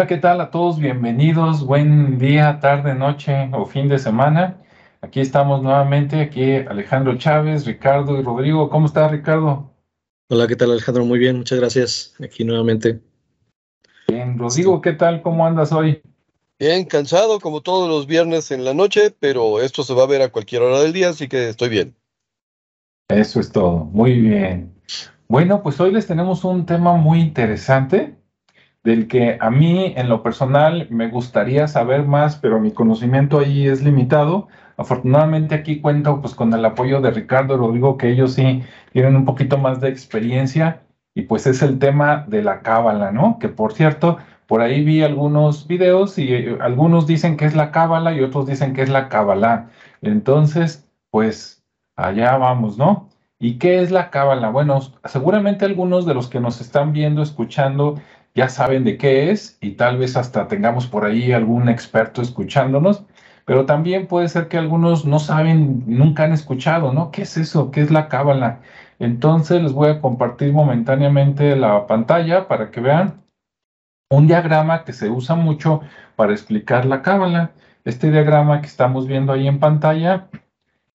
Hola, ¿qué tal a todos? Bienvenidos. Buen día, tarde, noche o fin de semana. Aquí estamos nuevamente, aquí Alejandro Chávez, Ricardo y Rodrigo. ¿Cómo está Ricardo? Hola, ¿qué tal Alejandro? Muy bien, muchas gracias. Aquí nuevamente. Bien, Rodrigo, ¿qué tal? ¿Cómo andas hoy? Bien, cansado como todos los viernes en la noche, pero esto se va a ver a cualquier hora del día, así que estoy bien. Eso es todo, muy bien. Bueno, pues hoy les tenemos un tema muy interesante del que a mí en lo personal me gustaría saber más, pero mi conocimiento ahí es limitado. Afortunadamente aquí cuento pues con el apoyo de Ricardo Rodrigo, que ellos sí tienen un poquito más de experiencia y pues es el tema de la cábala, ¿no? Que por cierto, por ahí vi algunos videos y eh, algunos dicen que es la cábala y otros dicen que es la cábala. Entonces, pues allá vamos, ¿no? ¿Y qué es la cábala? Bueno, seguramente algunos de los que nos están viendo, escuchando, ya saben de qué es y tal vez hasta tengamos por ahí algún experto escuchándonos, pero también puede ser que algunos no saben, nunca han escuchado, ¿no? ¿Qué es eso? ¿Qué es la cábala? Entonces les voy a compartir momentáneamente la pantalla para que vean un diagrama que se usa mucho para explicar la cábala. Este diagrama que estamos viendo ahí en pantalla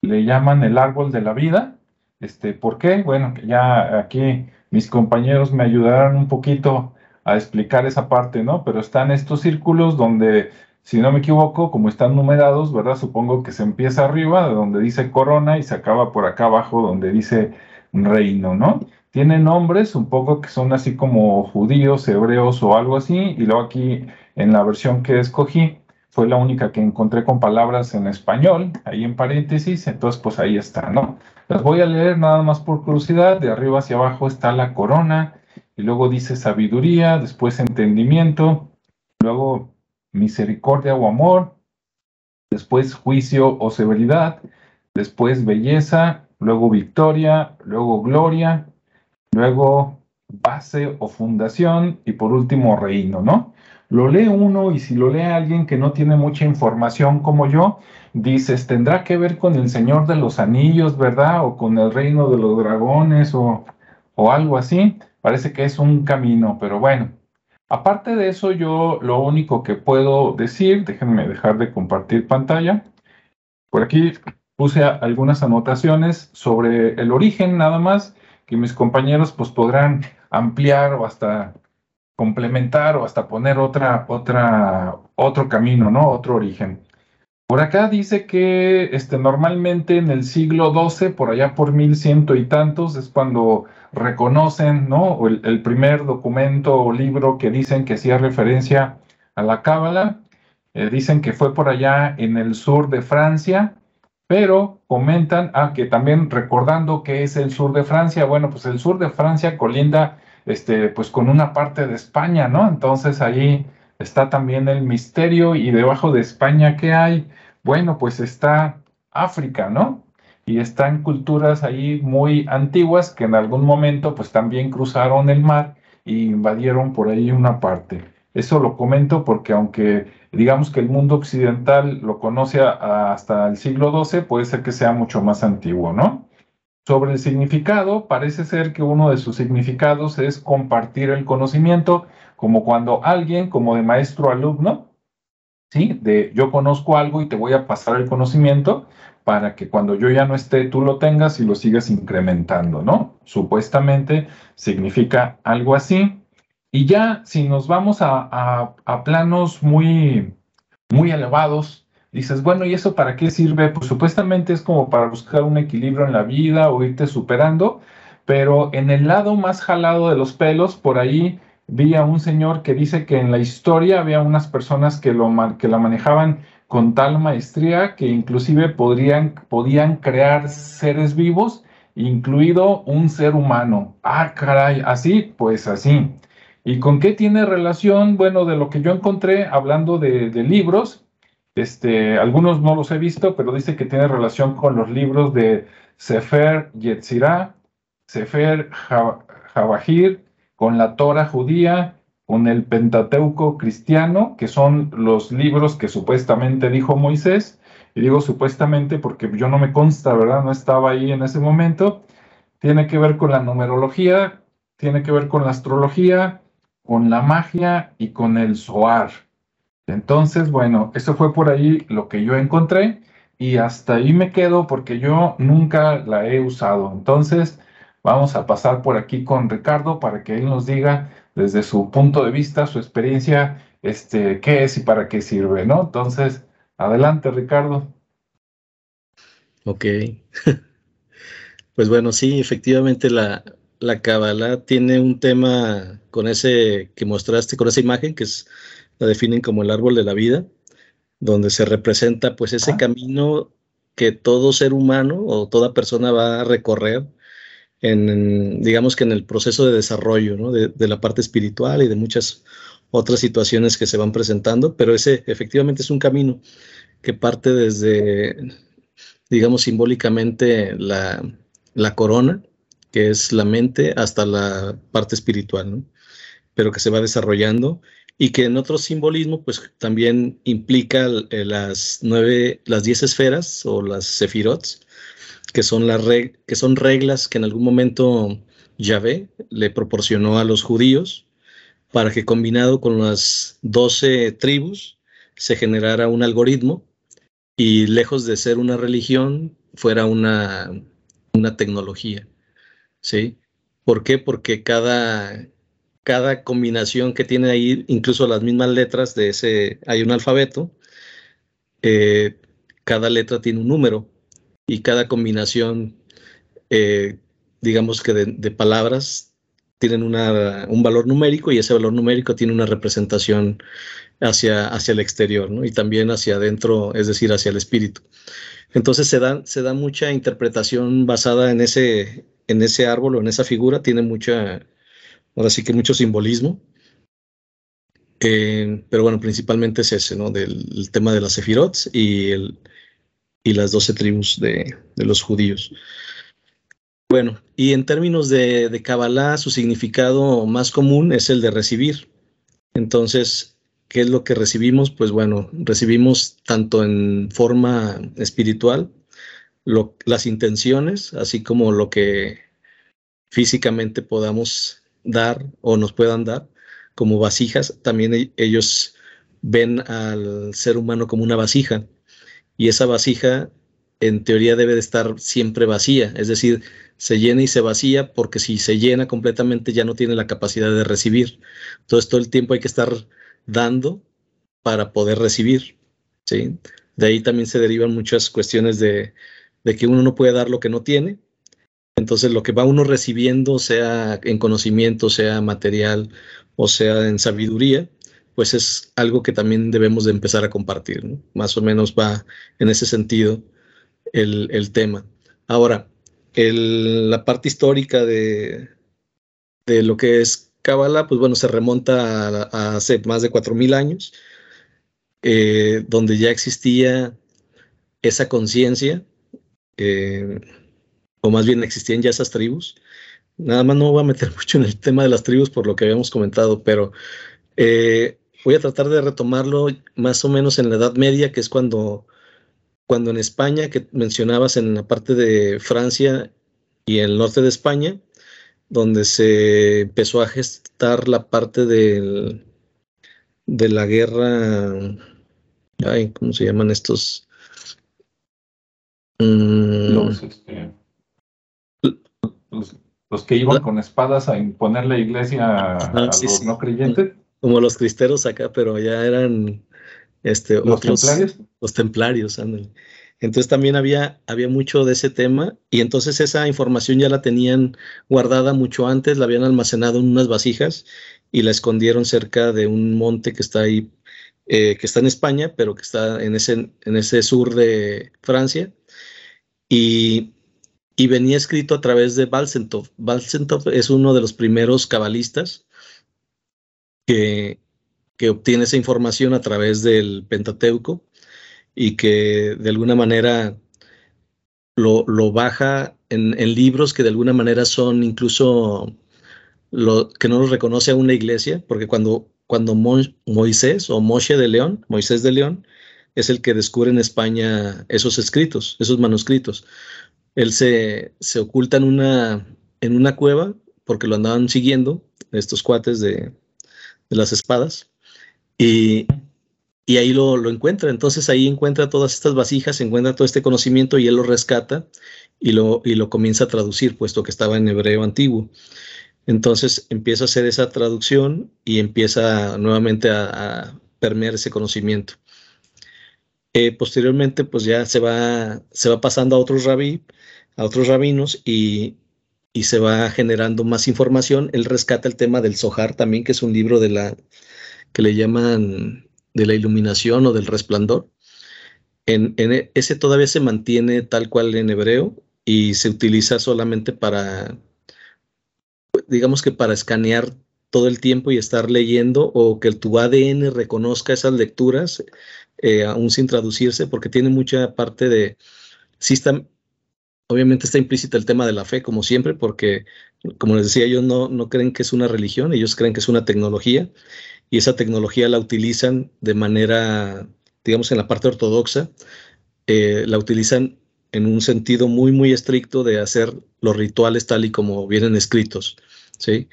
le llaman el árbol de la vida. Este, ¿Por qué? Bueno, ya aquí mis compañeros me ayudarán un poquito a explicar esa parte, ¿no? Pero están estos círculos donde, si no me equivoco, como están numerados, ¿verdad? Supongo que se empieza arriba, donde dice corona, y se acaba por acá abajo, donde dice reino, ¿no? Tiene nombres un poco que son así como judíos, hebreos o algo así, y luego aquí en la versión que escogí fue la única que encontré con palabras en español, ahí en paréntesis, entonces pues ahí está, ¿no? Las voy a leer nada más por curiosidad, de arriba hacia abajo está la corona, y luego dice sabiduría, después entendimiento, luego misericordia o amor, después juicio o severidad, después belleza, luego victoria, luego gloria, luego base o fundación y por último reino, ¿no? Lo lee uno y si lo lee alguien que no tiene mucha información como yo, dices, tendrá que ver con el Señor de los Anillos, ¿verdad? O con el reino de los dragones o, o algo así parece que es un camino, pero bueno. Aparte de eso, yo lo único que puedo decir, déjenme dejar de compartir pantalla. Por aquí puse algunas anotaciones sobre el origen nada más, que mis compañeros pues podrán ampliar o hasta complementar o hasta poner otra, otra, otro camino, ¿no? Otro origen. Por acá dice que este, normalmente en el siglo XII, por allá por mil ciento y tantos, es cuando reconocen, ¿no? El, primer documento o libro que dicen que hacía referencia a la Cábala. Eh, dicen que fue por allá en el sur de Francia, pero comentan, ah, que también recordando que es el sur de Francia, bueno, pues el sur de Francia colinda, este, pues con una parte de España, ¿no? Entonces ahí está también el misterio y debajo de España, ¿qué hay? Bueno, pues está África, ¿no? Y están culturas ahí muy antiguas que en algún momento pues también cruzaron el mar e invadieron por ahí una parte. Eso lo comento porque aunque digamos que el mundo occidental lo conoce hasta el siglo XII, puede ser que sea mucho más antiguo, ¿no? Sobre el significado, parece ser que uno de sus significados es compartir el conocimiento, como cuando alguien, como de maestro alumno, ¿sí? De yo conozco algo y te voy a pasar el conocimiento para que cuando yo ya no esté, tú lo tengas y lo sigas incrementando, ¿no? Supuestamente significa algo así. Y ya si nos vamos a, a planos muy, muy elevados, dices, bueno, ¿y eso para qué sirve? Pues supuestamente es como para buscar un equilibrio en la vida o irte superando, pero en el lado más jalado de los pelos, por ahí vi a un señor que dice que en la historia había unas personas que, lo, que la manejaban con tal maestría que inclusive podrían, podían crear seres vivos, incluido un ser humano. Ah, caray, así, pues así. ¿Y con qué tiene relación? Bueno, de lo que yo encontré hablando de, libros, este, algunos no los he visto, pero dice que tiene relación con los libros de Sefer Yetzirah, Sefer Jabahir, con la Torah judía, con el Pentateuco cristiano, que son los libros que supuestamente dijo Moisés, y digo supuestamente porque yo no me consta, ¿verdad? No estaba ahí en ese momento. Tiene que ver con la numerología, tiene que ver con la astrología, con la magia y con el Zohar. Entonces, bueno, eso fue por ahí lo que yo encontré y hasta ahí me quedo porque yo nunca la he usado. Entonces, vamos a pasar por aquí con Ricardo para que él nos diga desde su punto de vista, su experiencia, este, qué es y para qué sirve, ¿no? Entonces, adelante, Ricardo. Ok. pues bueno, sí, efectivamente la, la Kabbalah tiene un tema con ese que mostraste, con esa imagen que es, la definen como el árbol de la vida, donde se representa pues ese ah. camino que todo ser humano o toda persona va a recorrer digamos que en el proceso de desarrollo de, la parte espiritual y de muchas otras situaciones que se van presentando, pero ese efectivamente es un camino que parte desde, digamos, simbólicamente la, la corona, que es la mente, hasta la parte espiritual, pero que se va desarrollando y que en otro simbolismo pues también implica eh, las nueve, las diez esferas o las sefirots, que son, las que son reglas que en algún momento Yahvé le proporcionó a los judíos para que combinado con las doce tribus se generara un algoritmo y lejos de ser una religión fuera una, una tecnología. ¿Sí? ¿Por qué? Porque cada, cada combinación que tiene ahí, incluso las mismas letras de ese, hay un alfabeto, eh, cada letra tiene un número y cada combinación, eh, digamos que de, palabras, tienen una, un valor numérico y ese valor numérico tiene una representación hacia, hacia el exterior ¿no? y también hacia adentro, es decir, hacia el espíritu. Entonces se da, se da mucha interpretación basada en ese, en ese árbol o en esa figura, tiene mucha ahora sí que mucho simbolismo. Eh, pero bueno, principalmente es ese, ¿no? Del tema de las Sefirot y, el, y las doce tribus de, los judíos. Bueno, y en términos de, de Kabbalah, su significado más común es el de recibir. Entonces, ¿qué es lo que recibimos? Pues bueno, recibimos tanto en forma espiritual, las intenciones, así como lo que físicamente podamos dar o nos puedan dar como vasijas, también e-, ellos ven al ser humano como una vasija y esa vasija en teoría debe de estar siempre vacía, es decir, se llena y se vacía porque si se llena completamente ya no tiene la capacidad de recibir. Entonces todo el tiempo hay que estar dando para poder recibir. ¿sí? De ahí también se derivan muchas cuestiones de, de que uno no puede dar lo que no tiene entonces, lo que va uno recibiendo, sea en conocimiento, sea material o sea en sabiduría, pues es algo que también debemos de empezar a compartir. Más o menos va en ese sentido el, tema. Ahora, la parte histórica de, de, lo que es Kabbalah, pues bueno, se remonta a, hace más de 4.000 años, eh, donde ya existía esa conciencia. Eh, o más bien existían ya esas tribus. Nada más no voy a meter mucho en el tema de las tribus por lo que habíamos comentado, pero eh, voy a tratar de retomarlo más o menos en la Edad Media, que es cuando, cuando en España, que mencionabas en la parte de Francia y el norte de España, donde se empezó a gestar la parte del, de la guerra, ay, ¿cómo se llaman estos? Mm, este, los, que iban con espadas a imponer la iglesia a los no creyentes. Como los cristeros acá, pero ya eran este, los templarios. Los templarios, Entonces también había, había mucho de ese tema y entonces esa información ya la tenían guardada mucho antes, la habían almacenado en unas vasijas y la escondieron cerca de un monte que está ahí, eh, que está en España, pero que está en ese, en ese sur de Francia. Y y venía escrito a través de Balsentov. Balsentov es uno de los primeros cabalistas que, obtiene esa información a través del Pentateuco y que de alguna manera lo, baja en, libros que de alguna manera son incluso lo, que no los reconoce a una iglesia, porque cuando, cuando Moisés o Moshe de León, Moisés de León, es el que descubre en España esos escritos, esos manuscritos. Él se, oculta en una, en una cueva porque lo andaban siguiendo estos cuates de, de las espadas. Y, y ahí lo, lo, encuentra. Entonces ahí encuentra todas estas vasijas, encuentra todo este conocimiento y él lo rescata y lo, y lo comienza a traducir, puesto que estaba en hebreo antiguo. Entonces empieza a hacer esa traducción y empieza nuevamente a, permear ese conocimiento. Eh, posteriormente, pues ya se va, se va pasando a otros rabí, a otros rabinos y, y, se va generando más información. Él rescata el tema del Zohar también, que es un libro de la que le llaman de la iluminación o del resplandor. En, en ese todavía se mantiene tal cual en hebreo y se utiliza solamente para, digamos que para escanear todo el tiempo y estar leyendo o que tu ADN reconozca esas lecturas, eh, aún sin traducirse, porque tiene mucha parte de, sí está, obviamente está implícita el tema de la fe, como siempre, porque, como les decía, ellos no, no creen que es una religión, ellos creen que es una tecnología, y esa tecnología la utilizan de manera, digamos, en la parte ortodoxa, eh, la utilizan en un sentido muy, muy estricto de hacer los rituales tal y como vienen escritos, ¿sí?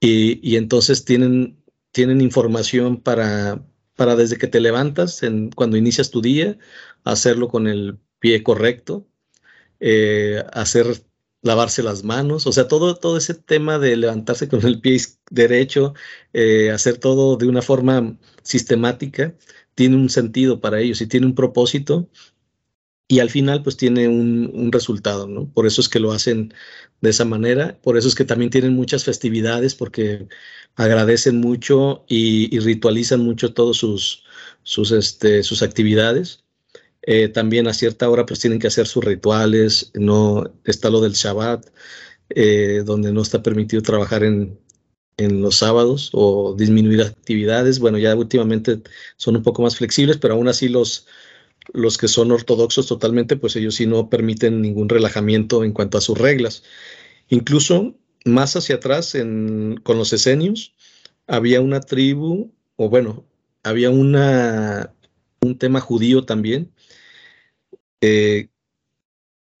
Y, entonces tienen, tienen información para, para desde que te levantas, en, cuando inicias tu día, hacerlo con el pie correcto, eh, hacer lavarse las manos, o sea, todo, todo ese tema de levantarse con el pie derecho, eh, hacer todo de una forma sistemática, tiene un sentido para ellos y tiene un propósito y al final pues tiene un, resultado, ¿no? Por eso es que lo hacen de esa manera, por eso es que también tienen muchas festividades porque agradecen mucho y, ritualizan mucho todos sus, sus, este, sus actividades. Eh, también a cierta hora pues tienen que hacer sus rituales, no está lo del Shabbat, eh, donde no está permitido trabajar en, en los sábados o disminuir actividades. Bueno, ya últimamente son un poco más flexibles, pero aún así los, los que son ortodoxos totalmente, pues ellos sí no permiten ningún relajamiento en cuanto a sus reglas. Incluso más hacia atrás, con los esenios, había una tribu, o bueno, había una, un tema judío también, eh,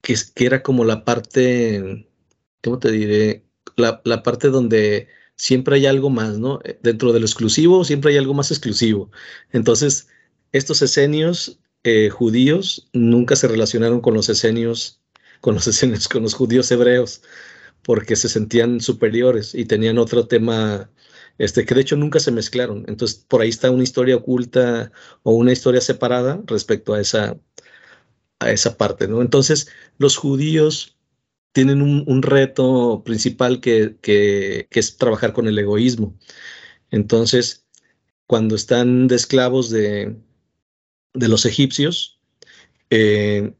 que, era como la parte, ¿cómo te diré? La, parte donde siempre hay algo más, ¿no? Dentro de lo exclusivo siempre hay algo más exclusivo. Entonces, estos esenios eh, judíos nunca se relacionaron con los esenios, con los esenios, con los judíos hebreos, porque se sentían superiores y tenían otro tema, este, que de hecho nunca se mezclaron. Entonces, por ahí está una historia oculta o una historia separada respecto a esa, esa parte, ¿no? Entonces, los judíos tienen un, reto principal que, es trabajar con el egoísmo. Entonces, cuando están de esclavos de, los egipcios, eh,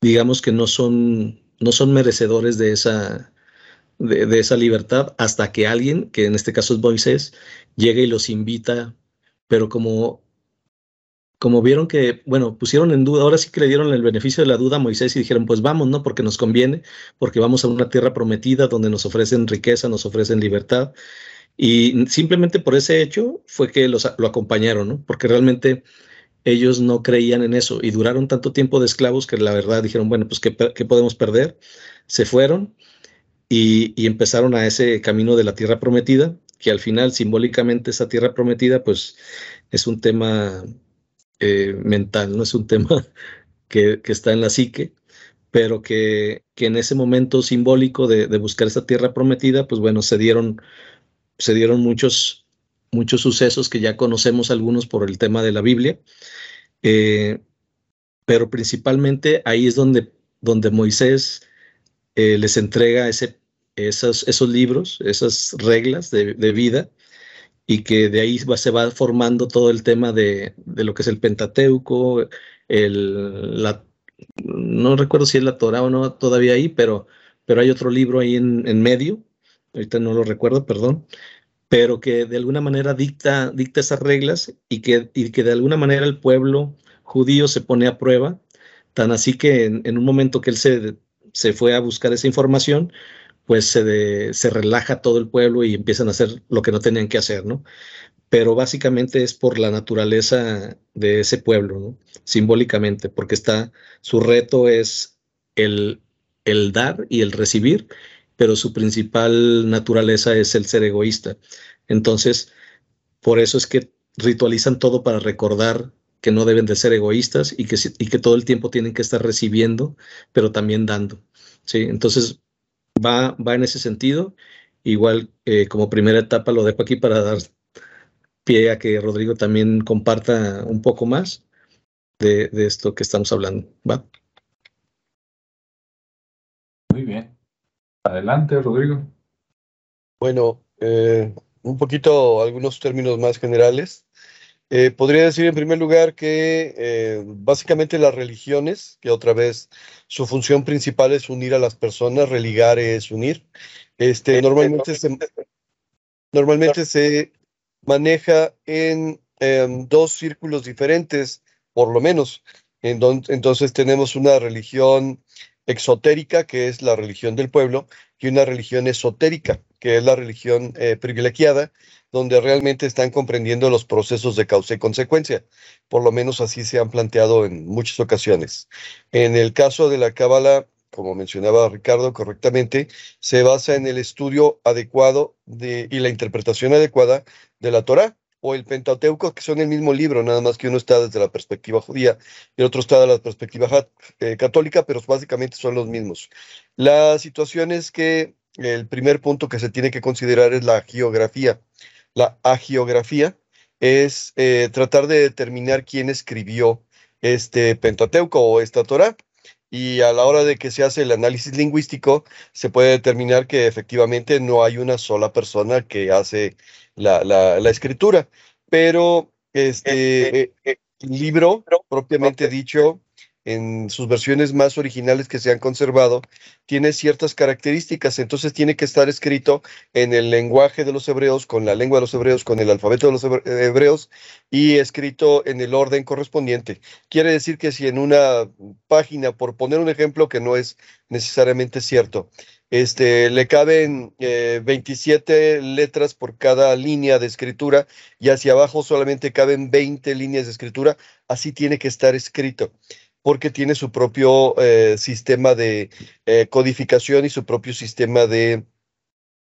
digamos que no son, merecedores de esa, de, esa libertad hasta que alguien, que en este caso es Moisés, llegue y los invita, pero como, como vieron que, bueno, pusieron en duda, ahora sí que le dieron el beneficio de la duda a Moisés y dijeron, pues vamos, ¿no? Porque nos conviene, porque vamos a una tierra prometida donde nos ofrecen riqueza, nos ofrecen libertad. Y simplemente por ese hecho fue que los, lo acompañaron, ¿no? Porque realmente ellos no creían en eso y duraron tanto tiempo de esclavos que la verdad dijeron, bueno, pues ¿qué, podemos perder? Se fueron y, empezaron a ese camino de la tierra prometida, que al final simbólicamente esa tierra prometida pues es un tema eh, mental, no es un tema que, está en la psique, pero que, en ese momento simbólico de, buscar esa tierra prometida, pues bueno, se dieron, se dieron muchos muchos sucesos que ya conocemos algunos por el tema de la Biblia, eh, pero principalmente ahí es donde, donde Moisés eh, les entrega ese, esos, esos libros, esas reglas de, vida, y que de ahí se va formando todo el tema de, de lo que es el Pentateuco, el, la, no recuerdo si es la Torah o no todavía ahí, pero, pero hay otro libro ahí en, en medio, ahorita no lo recuerdo, perdón, pero que de alguna manera dicta, dicta esas reglas y que, y que de alguna manera el pueblo judío se pone a prueba, tan así que en, un momento que él se, se, fue a buscar esa información, pues se, relaja todo el pueblo y empiezan a hacer lo que no tenían que hacer, ¿no? Pero básicamente es por la naturaleza de ese pueblo. Simbólicamente, porque está, su reto es el, el dar y el recibir, pero su principal naturaleza es el ser egoísta. Entonces, por eso es que ritualizan todo para recordar que no deben de ser egoístas y que, y que todo el tiempo tienen que estar recibiendo, pero también dando. ¿sí? Entonces, va, va en ese sentido. Igual eh, como primera etapa lo dejo aquí para dar pie a que Rodrigo también comparta un poco más de, de esto que estamos hablando. ¿va? Muy bien. Adelante, Rodrigo. Bueno, eh, un poquito algunos términos más generales. Eh, podría decir en primer lugar que eh, básicamente las religiones, que otra vez su función principal es unir a las personas, religar es unir. Este, normalmente, se, normalmente se maneja en em, dos círculos diferentes, por lo menos. entonces tenemos una religión exotérica, que es la religión del pueblo, y una religión esotérica, que es la religión eh, privilegiada, donde realmente están comprendiendo los procesos de causa y consecuencia. Por lo menos así se han planteado en muchas ocasiones. En el caso de la Cábala, como mencionaba Ricardo correctamente, se basa en el estudio adecuado de, y la interpretación adecuada de la Torah o el Pentateuco, que son el mismo libro, nada más que uno está desde la perspectiva judía y el otro está desde la perspectiva eh, católica, pero básicamente son los mismos. La situación es que el primer punto que se tiene que considerar es la geografía. La agiografía es eh, tratar de determinar quién escribió este Pentateuco o esta Torah. Y a la hora de que se hace el análisis lingüístico, se puede determinar que efectivamente no hay una sola persona que hace la, la, escritura, pero este, eh, eh, el libro propiamente dicho, en sus versiones más originales que se han conservado, tiene ciertas características, entonces tiene que estar escrito en el lenguaje de los hebreos, con la lengua de los hebreos, con el alfabeto de los hebreos y escrito en el orden correspondiente. Quiere decir que si en una página, por poner un ejemplo que no es necesariamente cierto, este, le caben 27 eh, letras por cada línea de escritura y hacia abajo solamente caben 20 líneas de escritura. Así tiene que estar escrito porque tiene su propio eh, sistema de eh, codificación y su propio sistema de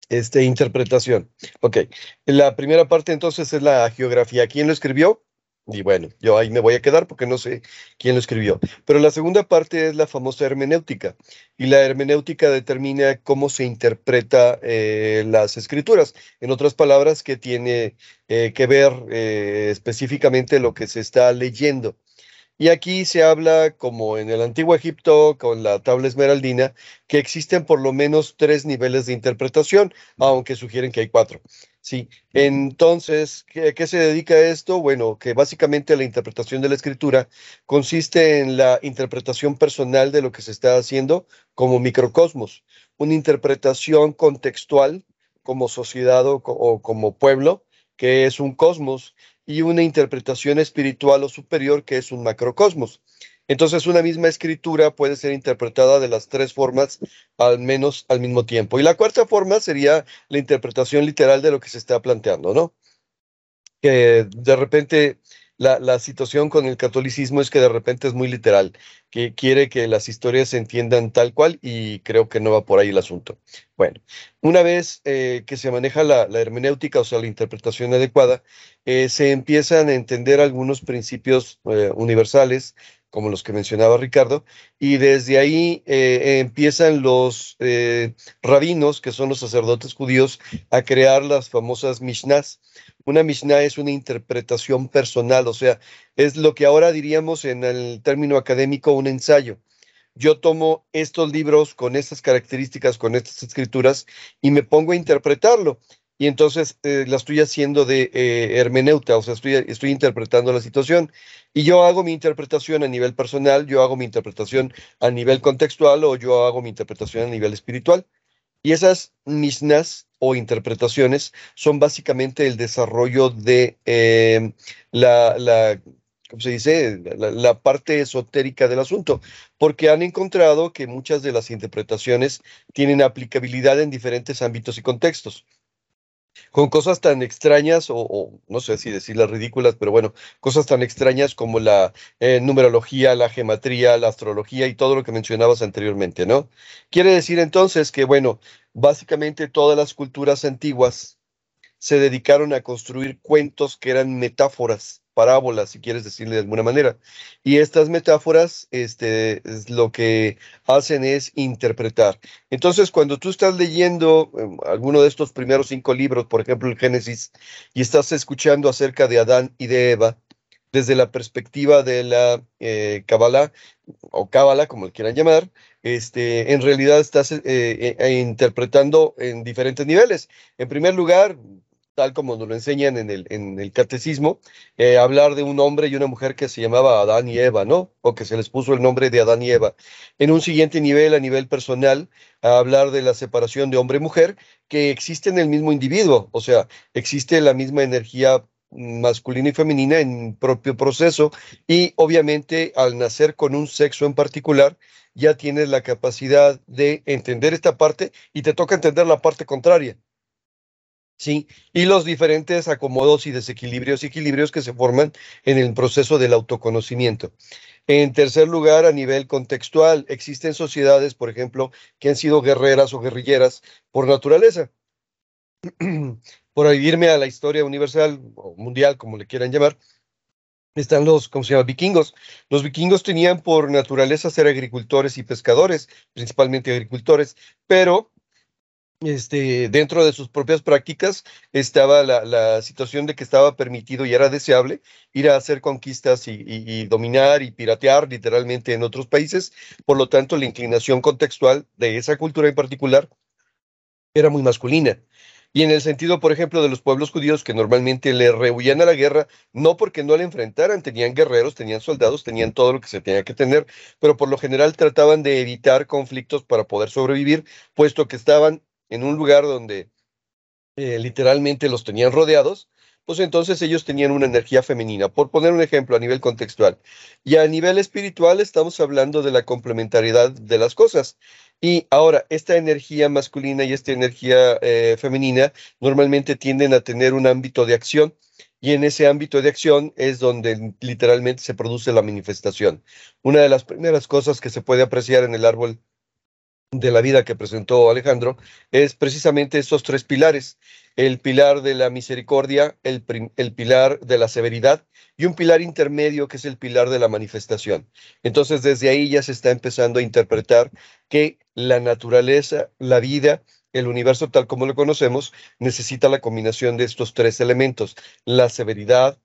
este, interpretación. Ok, la primera parte entonces es la geografía. ¿Quién lo escribió? Y bueno, yo ahí me voy a quedar porque no sé quién lo escribió. Pero la segunda parte es la famosa hermenéutica. Y la hermenéutica determina cómo se interpreta eh, las escrituras. En otras palabras, que tiene eh, que ver eh, específicamente lo que se está leyendo. Y aquí se habla, como en el antiguo Egipto, con la tabla esmeraldina, que existen por lo menos tres niveles de interpretación, aunque sugieren que hay cuatro. Sí, entonces, ¿qué, ¿qué, se dedica a esto? Bueno, que básicamente la interpretación de la escritura consiste en la interpretación personal de lo que se está haciendo como microcosmos, una interpretación contextual como sociedad o, o como pueblo, que es un cosmos, y una interpretación espiritual o superior que es un macrocosmos. Entonces, una misma escritura puede ser interpretada de las tres formas, al menos al mismo tiempo. Y la cuarta forma sería la interpretación literal de lo que se está planteando, ¿no? Que de repente la, situación con el catolicismo es que de repente es muy literal, que quiere que las historias se entiendan tal cual y creo que no va por ahí el asunto. Bueno, una vez eh, que se maneja la, hermenéutica, o sea, la interpretación adecuada, eh, se empiezan a entender algunos principios eh, universales como los que mencionaba Ricardo, y desde ahí empiezan los rabinos, que son los sacerdotes judíos, a crear las famosas Mishnahs. Una Mishnah es una interpretación personal, o sea, es lo que ahora diríamos en el término académico un ensayo. Yo tomo estos libros con estas características, con estas escrituras, y me pongo a interpretarlo. Y entonces eh, la estoy haciendo de eh, hermeneuta, o sea, estoy, estoy interpretando la situación. Y yo hago mi interpretación a nivel personal, yo hago mi interpretación a nivel contextual o yo hago mi interpretación a nivel espiritual. Y esas misnas o interpretaciones son básicamente el desarrollo de eh, la, la ¿cómo se dice? La, la, parte esotérica del asunto, porque han encontrado que muchas de las interpretaciones tienen aplicabilidad en diferentes ámbitos y contextos con cosas tan extrañas, o, no sé si decirlas ridículas, pero bueno, cosas tan extrañas como la eh, numerología, la geometría, la astrología y todo lo que mencionabas anteriormente, ¿no? Quiere decir entonces que, bueno, básicamente todas las culturas antiguas se dedicaron a construir cuentos que eran metáforas, parábolas, si quieres decirle de alguna manera. Y estas metáforas, este, lo que hacen es interpretar. Entonces, cuando tú estás leyendo em, alguno de estos primeros cinco libros, por ejemplo, el Génesis, y estás escuchando acerca de Adán y de Eva, desde la perspectiva de la eh, Kabbalah, o Cábala, como le quieran llamar, este, en realidad estás eh, eh, interpretando en diferentes niveles. En primer lugar, tal como nos lo enseñan en el, catecismo, eh, hablar de un hombre y una mujer que se llamaba Adán y Eva, ¿no? O que se les puso el nombre de Adán y Eva. En un siguiente nivel, a nivel personal, hablar de la separación de hombre y mujer, que existe en el mismo individuo, o sea, existe la misma energía masculina y femenina en propio proceso y obviamente al nacer con un sexo en particular ya tienes la capacidad de entender esta parte y te toca entender la parte contraria. ¿Sí? Y los diferentes acomodos y desequilibrios y equilibrios que se forman en el proceso del autoconocimiento. En tercer lugar, a nivel contextual, existen sociedades, por ejemplo, que han sido guerreras o guerrilleras por naturaleza. por irme a la historia universal o mundial, como le quieran llamar, están los, ¿cómo se llama? Vikingos. Los vikingos tenían por naturaleza ser agricultores y pescadores, principalmente agricultores, pero este, dentro de sus propias prácticas estaba la, situación de que estaba permitido y era deseable ir a hacer conquistas y, dominar y piratear literalmente en otros países. Por lo tanto, la inclinación contextual de esa cultura en particular era muy masculina. Y en el sentido, por ejemplo, de los pueblos judíos que normalmente le rehuían a la guerra, no porque no la enfrentaran, tenían guerreros, tenían soldados, tenían todo lo que se tenía que tener, pero por lo general trataban de evitar conflictos para poder sobrevivir, puesto que estaban en un lugar donde eh, literalmente los tenían rodeados, pues entonces ellos tenían una energía femenina. Por poner un ejemplo a nivel contextual. Y a nivel espiritual estamos hablando de la complementariedad de las cosas. Y ahora, esta energía masculina y esta energía eh, femenina normalmente tienden a tener un ámbito de acción y en ese ámbito de acción es donde literalmente se produce la manifestación. Una de las primeras cosas que se puede apreciar en el árbol de la vida que presentó Alejandro es precisamente estos tres pilares, el pilar de la misericordia, el, el, pilar de la severidad y un pilar intermedio que es el pilar de la manifestación. Entonces desde ahí ya se está empezando a interpretar que la naturaleza, la vida, el universo tal como lo conocemos, necesita la combinación de estos tres elementos, la severidad,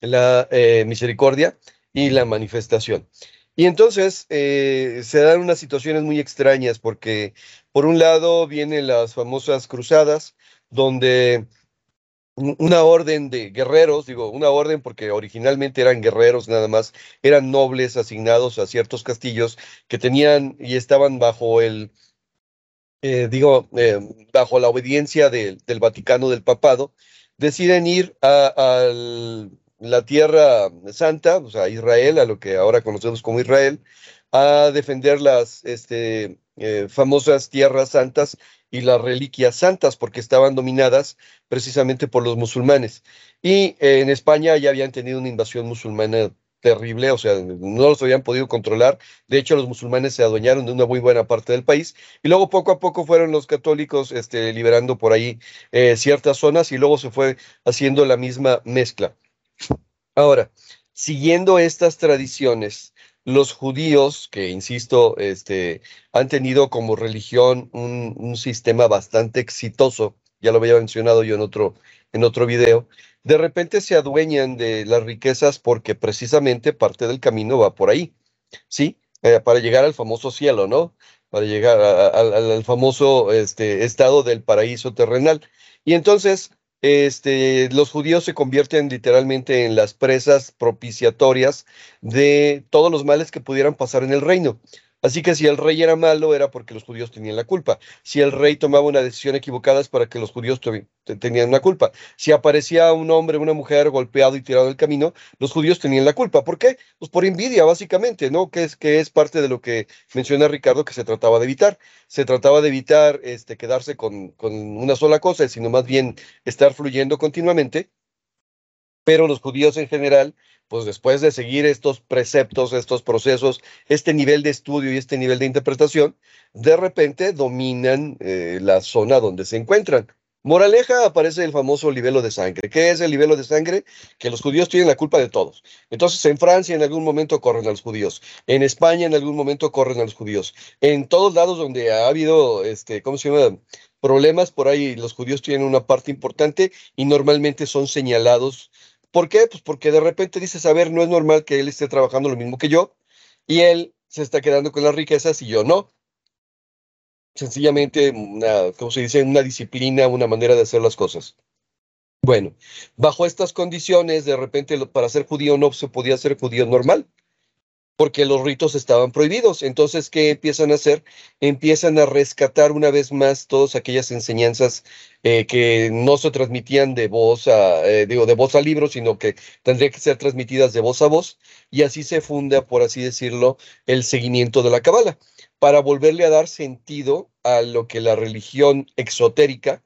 la eh, misericordia y la manifestación. Y entonces eh, se dan unas situaciones muy extrañas porque por un lado vienen las famosas cruzadas donde una orden de guerreros, digo, una orden porque originalmente eran guerreros nada más, eran nobles asignados a ciertos castillos que tenían y estaban bajo el, eh, digo, eh, bajo la obediencia del Vaticano del Papado, deciden ir al la tierra santa, o sea, Israel, a lo que ahora conocemos como Israel, a defender las este, eh, famosas tierras santas y las reliquias santas, porque estaban dominadas precisamente por los musulmanes. Y eh, en España ya habían tenido una invasión musulmana terrible, o sea, no los habían podido controlar. De hecho, los musulmanes se adueñaron de una muy buena parte del país y luego poco a poco fueron los católicos este, liberando por ahí eh, ciertas zonas y luego se fue haciendo la misma mezcla. Ahora, siguiendo estas tradiciones, los judíos, que insisto, este, han tenido como religión un, sistema bastante exitoso, ya lo había mencionado yo en otro, en otro video, de repente se adueñan de las riquezas porque precisamente parte del camino va por ahí, ¿sí? Eh, para llegar al famoso cielo, ¿no? Para llegar al famoso este, estado del paraíso terrenal. Y entonces este, los judíos se convierten literalmente en las presas propiciatorias de todos los males que pudieran pasar en el reino. Así que si el rey era malo era porque los judíos tenían la culpa. Si el rey tomaba una decisión equivocada es para que los judíos tenían una culpa. Si aparecía un hombre, una mujer golpeado y tirado del camino, los judíos tenían la culpa. ¿Por qué? Pues por envidia, básicamente, ¿no? Que es, que es parte de lo que menciona Ricardo que se trataba de evitar. Se trataba de evitar este, quedarse con, con una sola cosa, sino más bien estar fluyendo continuamente. Pero los judíos en general pues después de seguir estos preceptos, estos procesos, este nivel de estudio y este nivel de interpretación, de repente dominan eh, la zona donde se encuentran. Moraleja aparece el famoso libelo de sangre. ¿Qué es el libelo de sangre? Que los judíos tienen la culpa de todos. Entonces, en Francia en algún momento corren a los judíos. En España en algún momento corren a los judíos. En todos lados donde ha habido, este, ¿cómo se llama? Problemas, por ahí los judíos tienen una parte importante y normalmente son señalados. ¿Por qué? Pues porque de repente dices, a ver, no es normal que él esté trabajando lo mismo que yo y él se está quedando con las riquezas y yo no sencillamente una, ¿cómo se dice? Una disciplina, una manera de hacer las cosas. Bueno, bajo estas condiciones, de repente para ser judío no se podía ser judío normal, porque los ritos estaban prohibidos. Entonces, ¿qué empiezan a hacer? Empiezan a rescatar una vez más todas aquellas enseñanzas eh, que no se transmitían de voz a, eh, digo, de voz a libro, sino que tendrían que ser transmitidas de voz a voz, y así se funda, por así decirlo, el seguimiento de la cabala para volverle a dar sentido a lo que la religión exotérica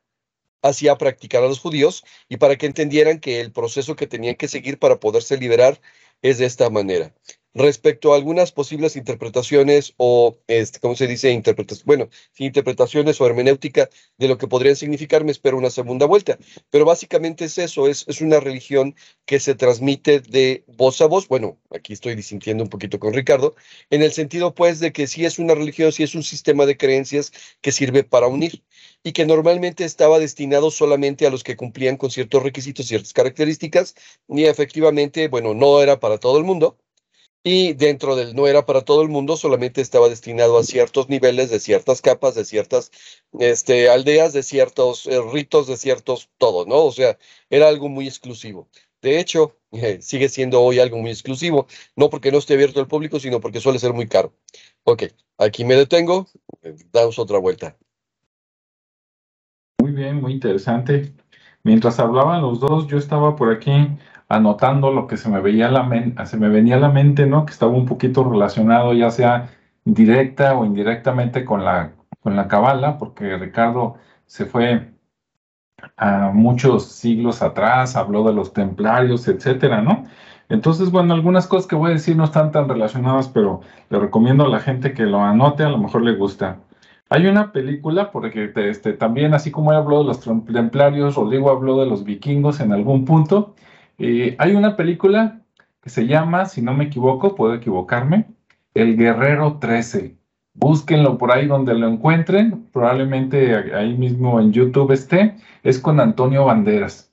hacía practicar a los judíos y para que entendieran que el proceso que tenían que seguir para poderse liberar es de esta manera respecto a algunas posibles interpretaciones o, este, ¿cómo se dice? Interpretaciones, bueno, interpretaciones o hermenéutica de lo que podrían significar, me espero una segunda vuelta. Pero básicamente es eso, es, es una religión que se transmite de voz a voz. Bueno, aquí estoy disintiendo un poquito con Ricardo, en el sentido pues de que sí es una religión, sí es un sistema de creencias que sirve para unir y que normalmente estaba destinado solamente a los que cumplían con ciertos requisitos, ciertas características, y efectivamente, bueno, no era para todo el mundo y dentro del no era para todo el mundo, solamente estaba destinado a ciertos niveles, de ciertas capas, de ciertas este, aldeas, de ciertos eh, ritos, de ciertos todo, ¿no? O sea, era algo muy exclusivo. De hecho, eh, sigue siendo hoy algo muy exclusivo, no porque no esté abierto al público, sino porque suele ser muy caro. Ok, aquí me detengo, eh, otra vuelta. Muy bien, muy interesante. Mientras hablaban los dos, yo estaba por aquí anotando lo que se me veía se me venía a la mente, ¿no? Que estaba un poquito relacionado, ya sea directa o indirectamente con la, con la cabala, porque Ricardo se fue a muchos siglos atrás, habló de los templarios, etcétera, ¿no? Entonces, bueno, algunas cosas que voy a decir no están tan relacionadas, pero le recomiendo a la gente que lo anote, a lo mejor le gusta. Hay una película, porque este, también, así como él habló de los templarios, Rodrigo habló de los vikingos en algún punto, eh, hay una película que se llama, si no me equivoco, puedo equivocarme, El Guerrero 13. Búsquenlo por ahí donde lo encuentren, probablemente ahí mismo en YouTube esté, es con Antonio Banderas.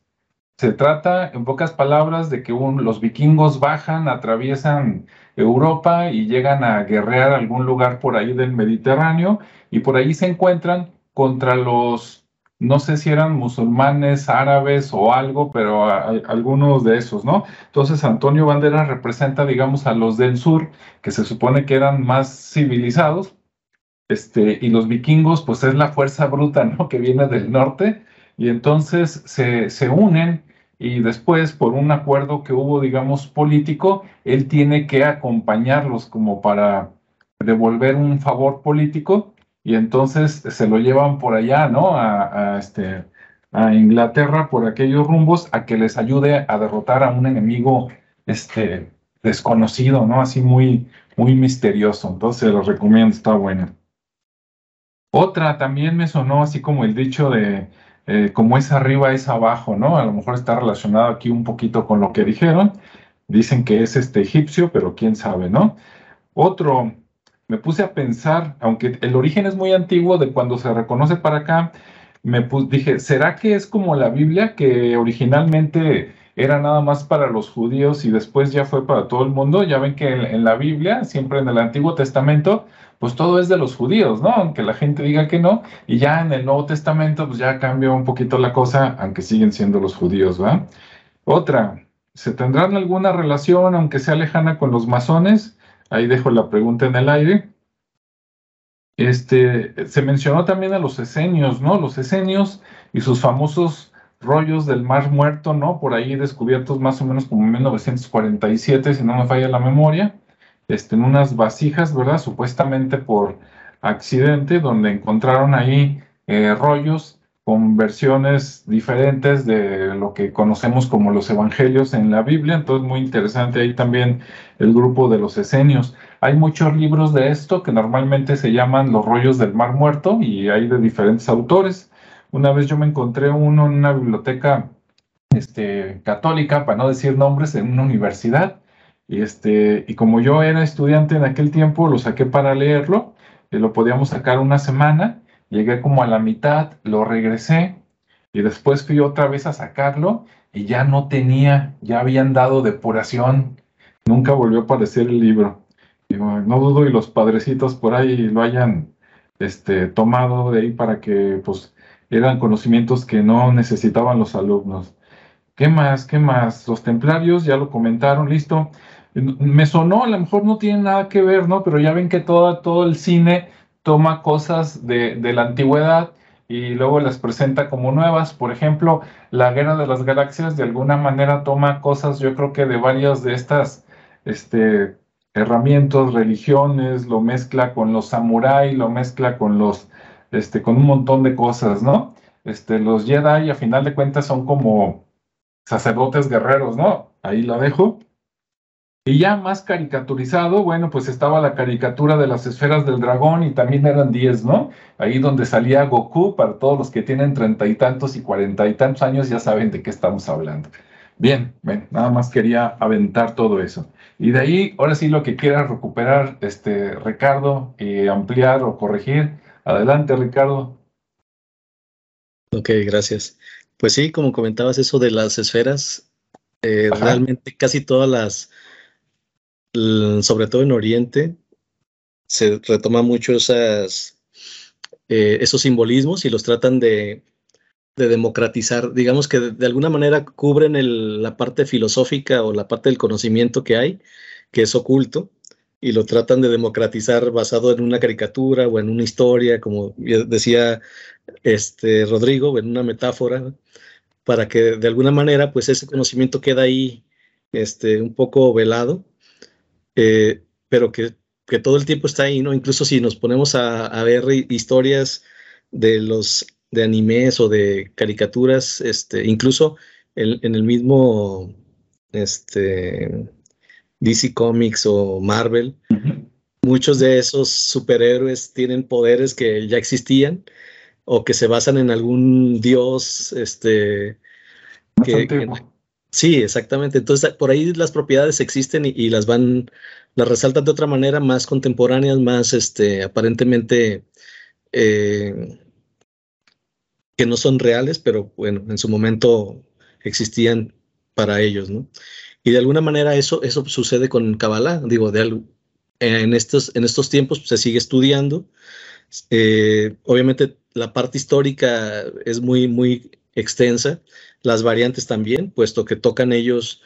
Se trata, en pocas palabras, de que los vikingos bajan, atraviesan Europa y llegan a guerrear algún lugar por ahí del Mediterráneo y por ahí se encuentran contra los no sé si eran musulmanes, árabes o algo, pero algunos de esos, ¿no? Entonces Antonio Banderas representa, digamos, a los del sur, que se supone que eran más civilizados, este, y los vikingos, pues es la fuerza bruta, ¿no? Que viene del norte, y entonces se, se unen y después, por un acuerdo que hubo, digamos, político, él tiene que acompañarlos como para devolver un favor político y entonces se lo llevan por allá, ¿no? A, este, a Inglaterra por aquellos rumbos a que les ayude a derrotar a un enemigo este, desconocido, ¿no? Así muy, muy misterioso. Entonces los recomiendo, está buena. Otra también me sonó así como el dicho de eh, como es arriba es abajo, ¿no? A lo mejor está relacionado aquí un poquito con lo que dijeron. Dicen que es este egipcio, pero quién sabe, ¿no? Otro, me puse a pensar, aunque el origen es muy antiguo de cuando se reconoce para acá, me dije, ¿será que es como la Biblia que originalmente era nada más para los judíos y después ya fue para todo el mundo? Ya ven que en, la Biblia, siempre en el Antiguo Testamento, pues todo es de los judíos, ¿no? Aunque la gente diga que no, y ya en el Nuevo Testamento, pues ya cambia un poquito la cosa, aunque siguen siendo los judíos, ¿va? Otra, ¿se tendrán alguna relación, aunque sea lejana, con los masones? Ahí dejo la pregunta en el aire. Este, se mencionó también a los esenios, ¿no? Los esenios y sus famosos rollos del Mar Muerto, ¿no? Por ahí descubiertos más o menos como en 1947, si no me falla la memoria, este, en unas vasijas, ¿verdad? Supuestamente por accidente, donde encontraron ahí eh, rollos con versiones diferentes de lo que conocemos como los evangelios en la Biblia. Entonces, muy interesante ahí también el grupo de los esenios. Hay muchos libros de esto que normalmente se llaman los rollos del mar muerto y hay de diferentes autores. Una vez yo me encontré uno en una biblioteca este, católica, para no decir nombres, en una universidad. Y, este, y como yo era estudiante en aquel tiempo, lo saqué para leerlo, y lo podíamos sacar una semana, llegué como a la mitad, lo regresé, y después fui otra vez a sacarlo, y ya no tenía, ya habían dado depuración, nunca volvió a aparecer el libro. No dudo y los padrecitos por ahí lo hayan este, tomado de ahí para que pues eran conocimientos que no necesitaban los alumnos. ¿Qué más? ¿Qué más? Los templarios, ya lo comentaron, listo. Me sonó, a lo mejor no tiene nada que ver, ¿no? Pero ya ven que todo, todo el cine toma cosas de, de la antigüedad y luego las presenta como nuevas. Por ejemplo, la Guerra de las Galaxias de alguna manera toma cosas, yo creo que de varias de estas este, herramientas, religiones, lo mezcla con los samuráis, lo mezcla con los, este, con un montón de cosas, ¿no? Este, los Jedi a final de cuentas son como sacerdotes guerreros, ¿no? Ahí lo dejo. Y ya más caricaturizado, bueno, pues estaba la caricatura de las esferas del dragón y también eran 10, ¿no? Ahí donde salía Goku, para todos los que tienen treinta y tantos y cuarenta y tantos años ya saben de qué estamos hablando. Bien, ven, nada más quería aventar todo eso. Y de ahí, ahora sí lo que quiera recuperar, este, Ricardo, y ampliar o corregir. Adelante, Ricardo. Ok, gracias. Pues sí, como comentabas eso de las esferas, eh, realmente casi todas las, sobre todo en Oriente, se retoma mucho eh, esos simbolismos y los tratan de, democratizar. Digamos que de, alguna manera cubren la parte filosófica o la parte del conocimiento que hay, que es oculto, y lo tratan de democratizar basado en una caricatura o en una historia, como decía este Rodrigo, en una metáfora para que de alguna manera pues ese conocimiento queda ahí este, un poco velado, eh, pero que, que, todo el tiempo está ahí, ¿no? Incluso si nos ponemos a, a, ver historias de los de animes o de caricaturas, este, incluso en, en el mismo este, DC Comics o Marvel, muchos de esos superhéroes tienen poderes que ya existían o que se basan en algún dios, este, que, sí, exactamente. Entonces, por ahí las propiedades existen y, las van, las resaltan de otra manera, más contemporáneas, más, este, aparentemente, eh, que no son reales, pero bueno, en su momento existían para ellos, ¿no? Y de alguna manera eso, eso sucede con Kabbalah, digo, de, en, estos, en estos tiempos se sigue estudiando, eh, obviamente la parte histórica es muy, muy extensa, las variantes también, puesto que tocan ellos,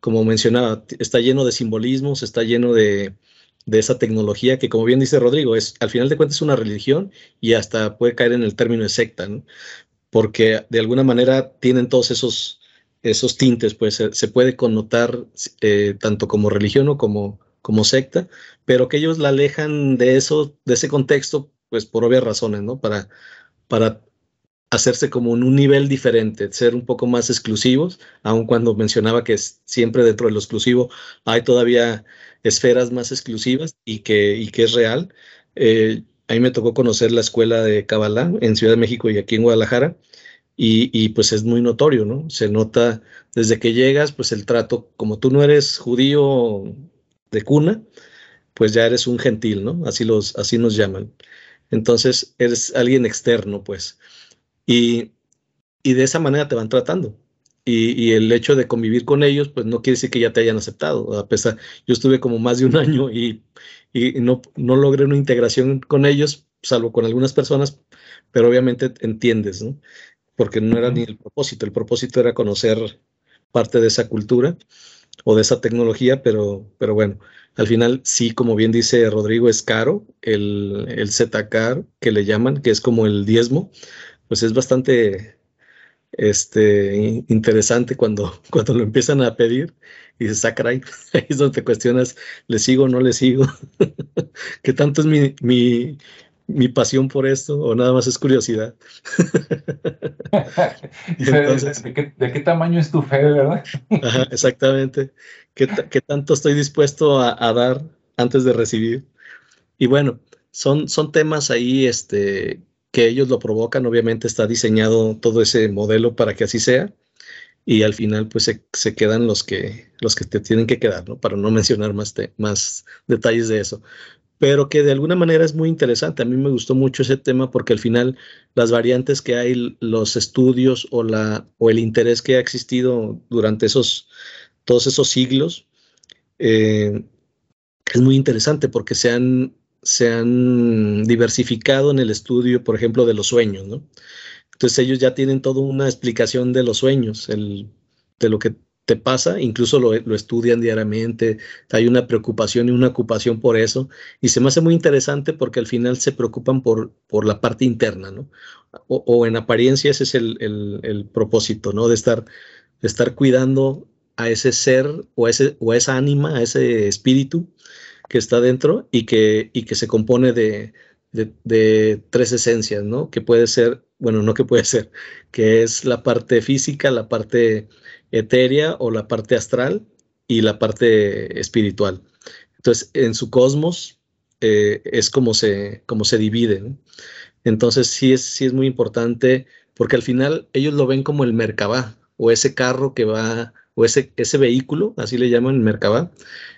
como mencionaba, está lleno de simbolismos, está lleno de, esa tecnología que, como bien dice Rodrigo, es al final de cuentas es una religión y hasta puede caer en el término de secta, porque de alguna manera tienen todos esos, esos tintes, pues se, puede connotar eh, tanto como religión o como, como secta, pero que ellos la alejan de eso, de ese contexto, pues por obvias razones, ¿no? Para, para hacerse como en un nivel diferente, ser un poco más exclusivos, aun cuando mencionaba que siempre dentro de lo exclusivo hay todavía esferas más exclusivas y que, y que es real. Eh, a mí me tocó conocer la escuela de Kabbalah en Ciudad de México y aquí en Guadalajara, y, y, pues es muy notorio, ¿no? Se nota desde que llegas, pues el trato, como tú no eres judío de cuna, pues ya eres un gentil, ¿no? Así, los, así nos llaman. Entonces eres alguien externo, pues. Y, de esa manera te van tratando. Y, el hecho de convivir con ellos, pues no quiere decir que ya te hayan aceptado. A pesar, yo estuve como más de un año y, no, no logré una integración con ellos, salvo con algunas personas, pero obviamente entiendes, ¿no? Porque no era ni el propósito. El propósito era conocer parte de esa cultura o de esa tecnología, pero, pero bueno, al final sí, como bien dice Rodrigo, es caro el, el Zcar que le llaman, que es como el diezmo, pues es bastante este, interesante cuando, cuando lo empiezan a pedir y dices, ah, ahí es donde te cuestionas, ¿le sigo o no le sigo? ¿Qué tanto es mi, mi, mi pasión por esto o nada más es curiosidad. ¿de, qué, tamaño es tu fe, verdad? exactamente. ¿Qué, tanto estoy dispuesto a, dar antes de recibir? Y bueno, son, son temas ahí este, que ellos lo provocan, obviamente está diseñado todo ese modelo para que así sea, y al final pues se, quedan los que, los que te tienen que quedar, ¿no? Para no mencionar más, más detalles de eso. Pero que de alguna manera es muy interesante. A mí me gustó mucho ese tema porque al final las variantes que hay, los estudios o, la, o el interés que ha existido durante esos, todos esos siglos, eh, es muy interesante porque se han, se han diversificado en el estudio, por ejemplo, de los sueños, ¿no? Entonces ellos ya tienen toda una explicación de los sueños, el, de lo que te pasa, incluso lo, estudian diariamente, hay una preocupación y una ocupación por eso, y se me hace muy interesante porque al final se preocupan por, por la parte interna, ¿no? O, en apariencia ese es el, el, propósito, ¿no? De estar, de estar cuidando a ese ser o ese, o esa ánima, a ese espíritu que está dentro y que, y que se compone de, de, tres esencias, ¿no? Que puede ser, bueno, no que puede ser, que es la parte física, la parte etérea o la parte astral y la parte espiritual. Entonces, en su cosmos eh, es como se, como se divide. Entonces, sí es, sí es muy importante porque al final ellos lo ven como el Merkabah o ese carro que va, o ese, ese vehículo, así le llaman Merkabah,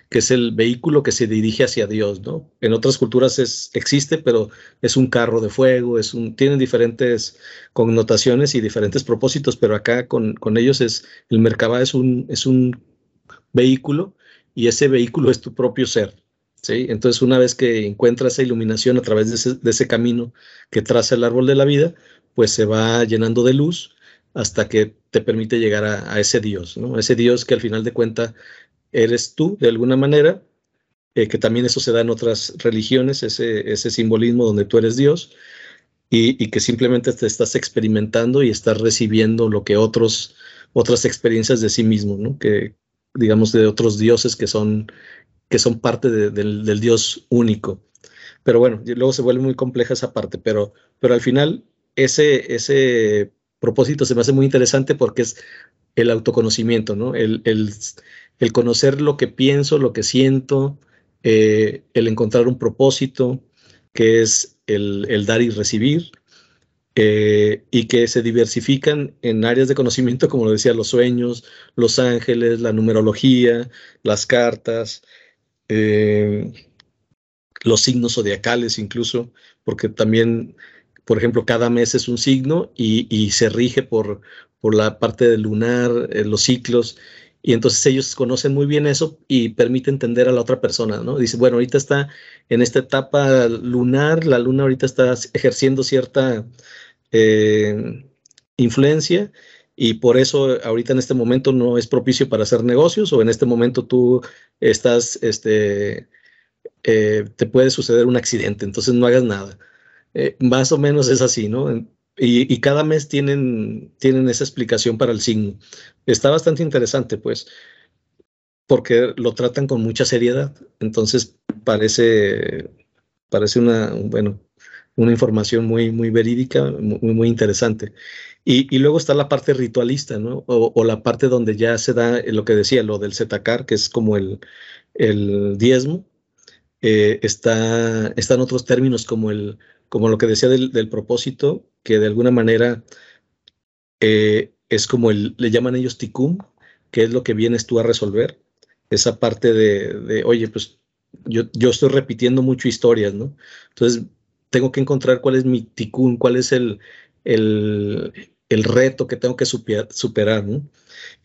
que es el vehículo que se dirige hacia Dios, ¿no? En otras culturas es, existe, pero es un carro de fuego, es un, tienen diferentes connotaciones y diferentes propósitos, pero acá con, con ellos es, el Merkabah es un, es un vehículo y ese vehículo es tu propio ser, ¿sí? Entonces una vez que encuentras esa iluminación a través de ese, camino que traza el árbol de la vida, pues se va llenando de luz hasta que te permite llegar a, a ese Dios, ¿no? Ese Dios que al final de cuentas eres tú de alguna manera, eh, que también eso se da en otras religiones, ese, ese simbolismo donde tú eres Dios, y, que simplemente te estás experimentando y estás recibiendo lo que otros, otras experiencias de sí mismo, ¿no? que digamos de otros dioses que son, que son parte del, Dios único. Pero bueno, luego se vuelve muy compleja esa parte, pero, pero al final ese, ese propósito se me hace muy interesante porque es el autoconocimiento, ¿no? El, el conocer lo que pienso, lo que siento, eh, el encontrar un propósito, que es el, dar y recibir, eh, y que se diversifican en áreas de conocimiento, como lo decía, los sueños, los ángeles, la numerología, las cartas, eh, los signos zodiacales incluso, porque también, por ejemplo, cada mes es un signo y, se rige por, por la parte del lunar, los ciclos, y entonces ellos conocen muy bien eso y permite entender a la otra persona, ¿no? Dice, bueno, ahorita está en esta etapa lunar, la luna ahorita está ejerciendo cierta eh, influencia y por eso ahorita en este momento no es propicio para hacer negocios o en este momento tú estás, este, eh, te puede suceder un accidente, entonces no hagas nada. Eh, más o menos es así, ¿no? Y, cada mes tienen, tienen esa explicación para el signo. Está bastante interesante, pues, porque lo tratan con mucha seriedad. Entonces parece, parece una, bueno, una información muy, muy verídica, muy, muy interesante. Y, luego está la parte ritualista, ¿no? O, la parte donde ya se da lo que decía, lo del Zetacar, que es como el, el diezmo. Eh, está, están otros términos como el, como lo que decía del, propósito, que de alguna manera eh, es como el, le llaman ellos tikum, que es lo que vienes tú a resolver. Esa parte de, oye, pues yo, yo, estoy repitiendo mucho historias, ¿no? Entonces, tengo que encontrar cuál es mi tikkun, cuál es el, el, reto que tengo que superar, ¿no?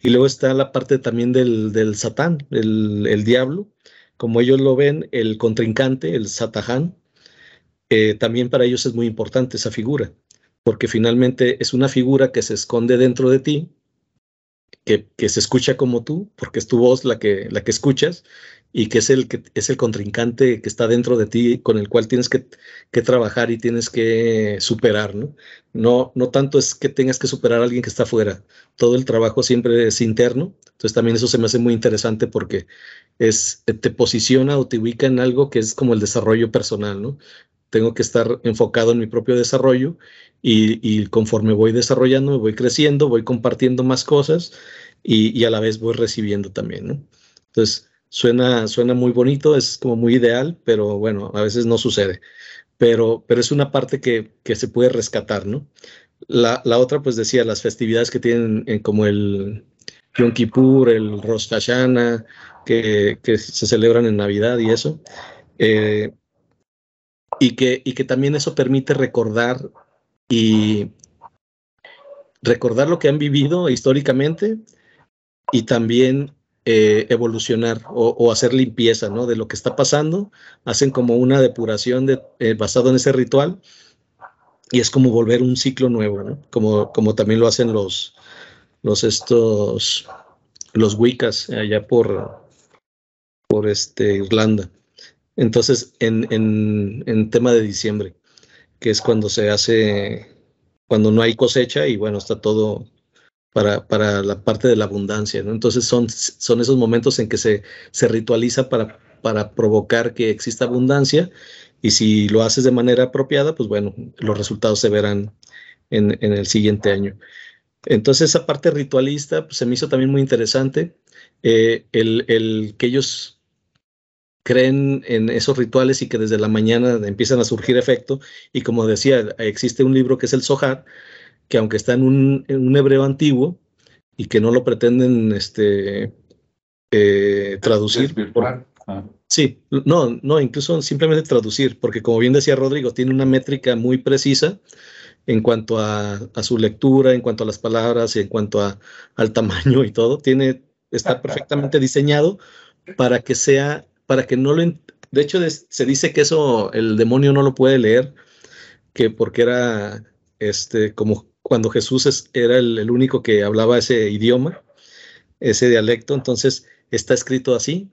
Y luego está la parte también del, del satán, el, el, diablo, como ellos lo ven, el contrincante, el satahán, eh, también para ellos es muy importante esa figura, porque finalmente es una figura que se esconde dentro de ti, que, que, se escucha como tú, porque es tu voz la que, la que escuchas, y que es el, que es el contrincante que está dentro de ti, con el cual tienes que, que trabajar y tienes que superar, ¿no? ¿no? No tanto es que tengas que superar a alguien que está afuera, todo el trabajo siempre es interno, entonces también eso se me hace muy interesante porque es, te posiciona o te ubica en algo que es como el desarrollo personal, ¿no? Tengo que estar enfocado en mi propio desarrollo y, conforme voy desarrollando, voy creciendo, voy compartiendo más cosas y, a la vez voy recibiendo también. ¿no? Entonces, suena, suena muy bonito, es como muy ideal, pero bueno, a veces no sucede. Pero, pero es una parte que, que se puede rescatar, ¿no? La, la, otra, pues decía, las festividades que tienen eh, como el Yom Kippur, el Rosh Hashanah, que, que se celebran en Navidad y eso. Eh, y, que, y que también eso permite recordar y recordar lo que han vivido históricamente y también eh, evolucionar o, hacer limpieza ¿no? de lo que está pasando. Hacen como una depuración de, eh, basado en ese ritual y es como volver un ciclo nuevo, como, como también lo hacen los, los estos los Wiccas allá por, por este, Irlanda. Entonces, en, en, en tema de diciembre, que es cuando se hace, cuando no hay cosecha y bueno, está todo para, para la parte de la abundancia, ¿no? Entonces son, son esos momentos en que se, se ritualiza para, para provocar que exista abundancia y si lo haces de manera apropiada, pues bueno, los resultados se verán en, en el siguiente año. Entonces esa parte ritualista pues, se me hizo también muy interesante, eh, el, el, que ellos creen en esos rituales y que desde la mañana empiezan a surgir efecto. Y como decía, existe un libro que es el Zohar, que aunque está en un, en un hebreo antiguo y que no lo pretenden este, eh, traducir. Ah. Sí, no, no, incluso simplemente traducir, porque como bien decía Rodrigo, tiene una métrica muy precisa en cuanto a, a su lectura, en cuanto a las palabras y en cuanto a, al tamaño y todo. Tiene, está perfectamente diseñado para que sea para que no lo... De hecho, se dice que eso el demonio no lo puede leer, que porque era este, como cuando Jesús era el, único que hablaba ese idioma, ese dialecto, entonces está escrito así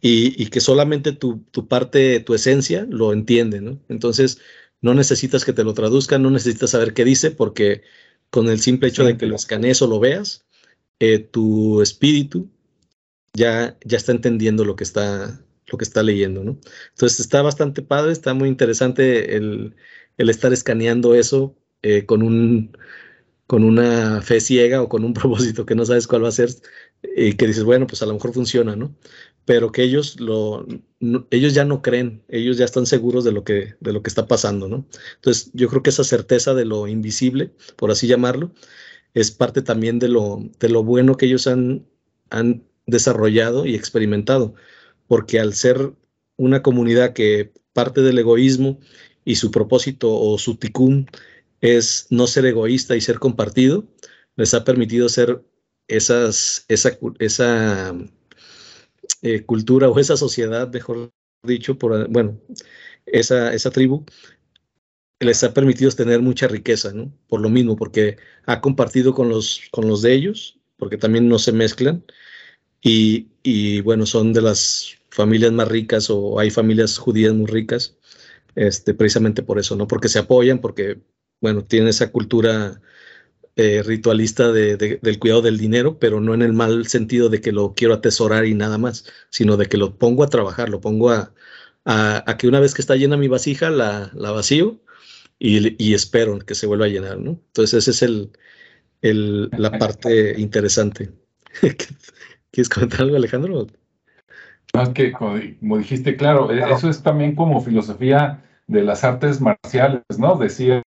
y, que solamente tu, tu, parte, tu esencia lo entiende, ¿no? Entonces no necesitas que te lo traduzcan, no necesitas saber qué dice, porque con el simple hecho de que lo escanees o lo veas, eh, tu espíritu ya, ya está entendiendo lo que está, lo que está leyendo, ¿no? Entonces está bastante padre, está muy interesante el, estar escaneando eso eh, con, un, con una fe ciega o con un propósito que no sabes cuál va a ser y que dices, bueno, pues a lo mejor funciona, ¿no? Pero que ellos, lo, ellos ya no creen, ellos ya están seguros de lo, que, de lo que está pasando, ¿no? Entonces yo creo que esa certeza de lo invisible, por así llamarlo, es parte también de lo, de lo bueno que ellos han, han desarrollado y experimentado porque al ser una comunidad que parte del egoísmo y su propósito o su ticún es no ser egoísta y ser compartido, les ha permitido ser esas, esa, esa eh, cultura o esa sociedad, mejor dicho, por, bueno, esa, esa tribu, les ha permitido tener mucha riqueza, ¿no? Por lo mismo, porque ha compartido con los, con los de ellos, porque también no se mezclan, y, y bueno, son de las familias más ricas o hay familias judías muy ricas, este, precisamente por eso, ¿no? Porque se apoyan, porque, bueno, tienen esa cultura eh, ritualista de, del cuidado del dinero, pero no en el mal sentido de que lo quiero atesorar y nada más, sino de que lo pongo a trabajar, lo pongo a, a, que una vez que está llena mi vasija, la, la vacío y, y, espero que se vuelva a llenar, ¿no? Entonces, esa es el, el, la parte interesante. ¿Quieres comentar algo, Alejandro? Más que, como, dijiste, claro, e, eso es también como filosofía de las artes marciales, ¿no? Decía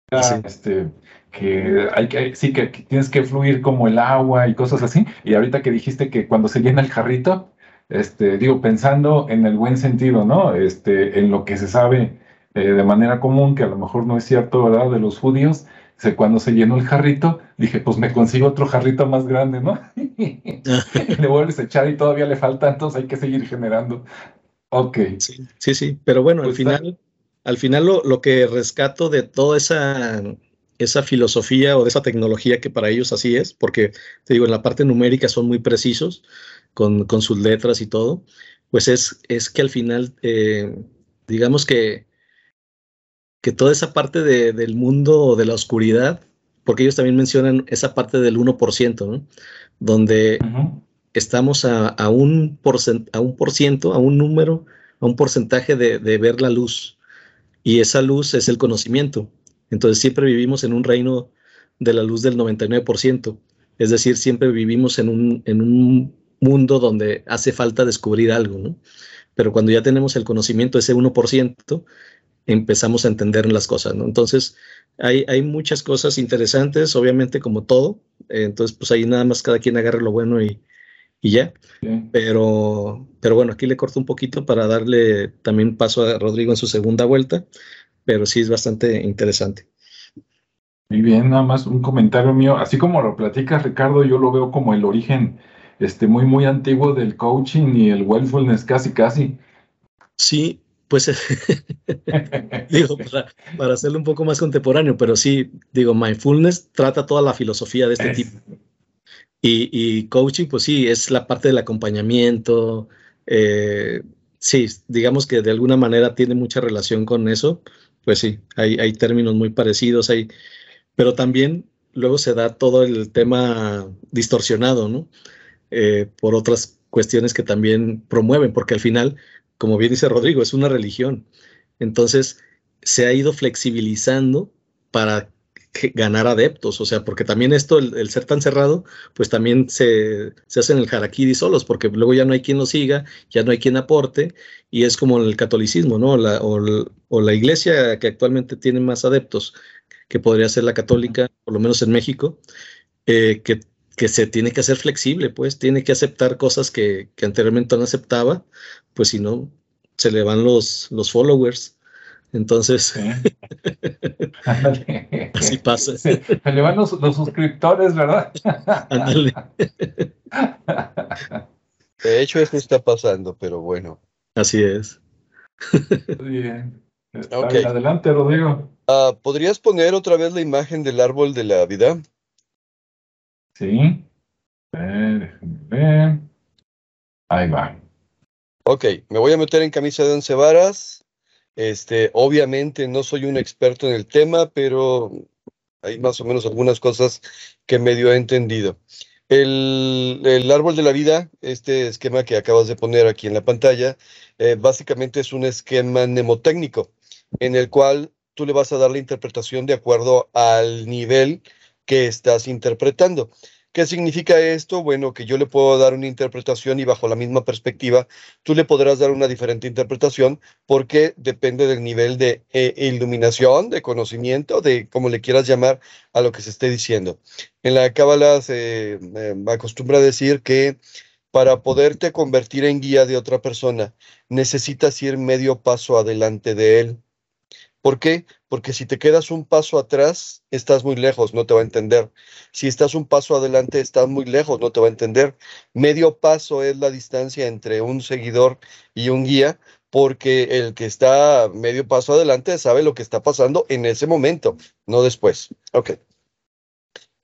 este, que hay que, sí, que tienes que fluir como el agua y cosas así. Y ahorita que dijiste que cuando se llena el jarrito, este, digo, pensando en el buen sentido, ¿no? Este, en lo que se sabe eh, de manera común, que a lo mejor no es cierto, ¿verdad? De los judíos, cuando se llenó el jarrito, dije, pues me consigo otro jarrito más grande, ¿no? le vuelves a echar y todavía le falta, entonces hay que seguir generando. Ok. Sí, sí, sí. pero bueno, al pues final, al final lo, lo, que rescato de toda esa, esa filosofía o de esa tecnología que para ellos así es, porque te digo, en la parte numérica son muy precisos con, con sus letras y todo, pues es, es que al final, eh, digamos que que toda esa parte de, del mundo de la oscuridad, porque ellos también mencionan esa parte del 1%, ¿no? donde estamos a, a, un a un por ciento, a un número, a un porcentaje de, de, ver la luz. Y esa luz es el conocimiento. Entonces siempre vivimos en un reino de la luz del 99%. Es decir, siempre vivimos en un, en un mundo donde hace falta descubrir algo, ¿no? Pero cuando ya tenemos el conocimiento, ese 1%, empezamos a entender las cosas, ¿no? Entonces, hay, hay muchas cosas interesantes, obviamente, como todo. entonces, pues ahí nada más cada quien agarre lo bueno y, y ya. Pero, pero bueno, aquí le corto un poquito para darle también paso a Rodrigo en su segunda vuelta, pero sí es bastante interesante. Muy bien, nada más un comentario mío. Así como lo platica Ricardo, yo lo veo como el origen este, muy, muy antiguo del coaching y el mindfulness, casi, casi. Sí, pues digo, para, hacerlo un poco más contemporáneo, pero sí, digo, mindfulness trata toda la filosofía de este tipo. Y, coaching, pues sí, es la parte del acompañamiento. Eh, sí, digamos que de alguna manera tiene mucha relación con eso. Pues sí, hay, hay términos muy parecidos, hay pero también luego se da todo el tema distorsionado, ¿no? Eh, por otras cuestiones que también promueven, porque al final, como bien dice Rodrigo, es una religión. Entonces, se ha ido flexibilizando para ganar adeptos, o sea, porque también esto, el, ser tan cerrado, pues también se, se hacen el harakiri solos, porque luego ya no hay quien lo siga, ya no hay quien aporte, y es como el catolicismo, ¿no? o, o la iglesia que actualmente tiene más adeptos que podría ser la católica, por lo menos en México, eh, que, que, se tiene que hacer flexible, pues tiene que aceptar cosas que, que anteriormente no aceptaba, pues si no, se le van los, los followers. Entonces, así pasa. Se, le van los, los suscriptores, ¿verdad? De hecho, eso está pasando, pero bueno. Así es. Bien. Adelante, Rodrigo. Ah, ¿Podrías poner otra vez la imagen del árbol de la vida? Sí. déjenme ver. Ahí va. Ok, me voy a meter en camisa de once varas. Este, obviamente no soy un experto en el tema, pero hay más o menos algunas cosas que medio he entendido. El, árbol de la vida, este esquema que acabas de poner aquí en la pantalla, eh, básicamente es un esquema mnemotécnico en el cual tú le vas a dar la interpretación de acuerdo al nivel que estás interpretando. ¿Qué significa esto? Bueno, que yo le puedo dar una interpretación y bajo la misma perspectiva, tú le podrás dar una diferente interpretación porque depende del nivel de eh, iluminación, de conocimiento, de como le quieras llamar a lo que se esté diciendo. En la Cábala se eh, acostumbra decir que para poderte convertir en guía de otra persona, necesitas ir medio paso adelante de él. ¿Por qué? Porque si te quedas un paso atrás, estás muy lejos, no te va a entender. Si estás un paso adelante, estás muy lejos, no te va a entender. Medio paso es la distancia entre un seguidor y un guía, porque el que está medio paso adelante sabe lo que está pasando en ese momento, no después. Ok.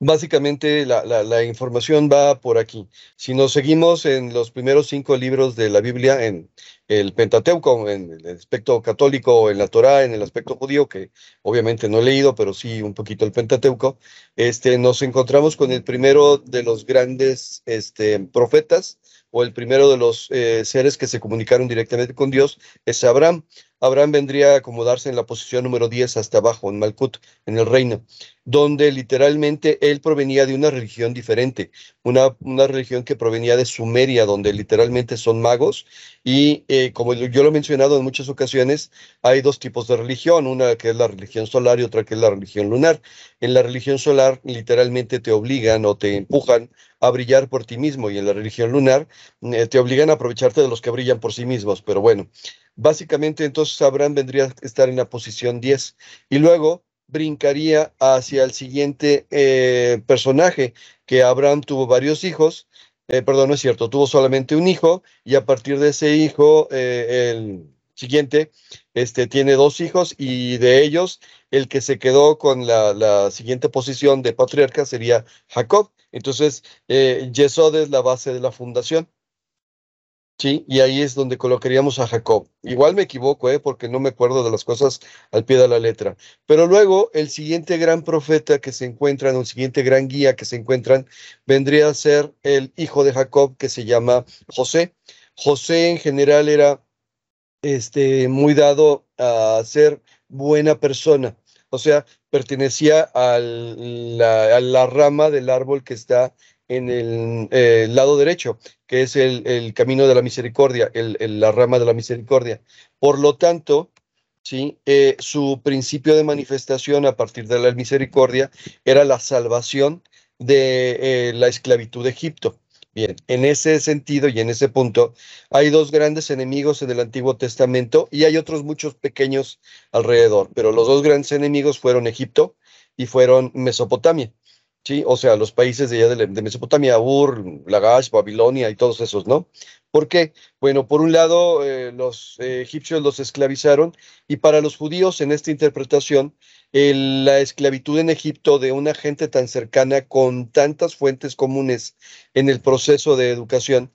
Básicamente la, información va por aquí. Si nos seguimos en los primeros cinco libros de la Biblia, en el Pentateuco, en el aspecto católico, en la Torá, en el aspecto judío, que obviamente no he leído, pero sí un poquito el Pentateuco, este, nos encontramos con el primero de los grandes este, profetas o el primero de los eh, seres que se comunicaron directamente con Dios, es Abraham. Abraham vendría a acomodarse en la posición número 10 hasta abajo, en Malkut, en el reino, donde literalmente él provenía de una religión diferente, una, una religión que provenía de Sumeria, donde literalmente son magos. Y eh, como yo lo he mencionado en muchas ocasiones, hay dos tipos de religión, una que es la religión solar y otra que es la religión lunar. En la religión solar literalmente te obligan o te empujan a brillar por ti mismo y en la religión lunar eh, te obligan a aprovecharte de los que brillan por sí mismos. Pero bueno, Básicamente entonces Abraham vendría a estar en la posición 10 y luego brincaría hacia el siguiente eh, personaje, que Abraham tuvo varios hijos, eh, perdón, no es cierto, tuvo solamente un hijo y a partir de ese hijo, eh, el siguiente, este, tiene dos hijos y de ellos el que se quedó con la, la siguiente posición de patriarca sería Jacob. Entonces, Yesod es la base de la fundación. Sí, y ahí es donde colocaríamos a Jacob. Igual me equivoco, ¿eh? porque no me acuerdo de las cosas al pie de la letra. Pero luego el siguiente gran profeta que se encuentran, o el siguiente gran guía que se encuentran, vendría a ser el hijo de Jacob que se llama José. José en general era este, muy dado a ser buena persona. O sea, pertenecía a la rama del árbol que está en el eh, lado derecho, que es el, camino de la misericordia, la rama de la misericordia. Por lo tanto, ¿sí? Eh, su principio de manifestación a partir de la misericordia era la salvación de eh, la esclavitud de Egipto. Bien, en ese sentido y en ese punto, hay dos grandes enemigos en el Antiguo Testamento y hay otros muchos pequeños alrededor, pero los dos grandes enemigos fueron Egipto y fueron Mesopotamia. ¿Sí? O sea, los países de, allá de, Mesopotamia, Ur, Lagash, Babilonia y todos esos, ¿no? ¿Por qué? Bueno, por un lado, eh, los eh, egipcios los esclavizaron y para los judíos en esta interpretación, la esclavitud en Egipto de una gente tan cercana con tantas fuentes comunes en el proceso de educación,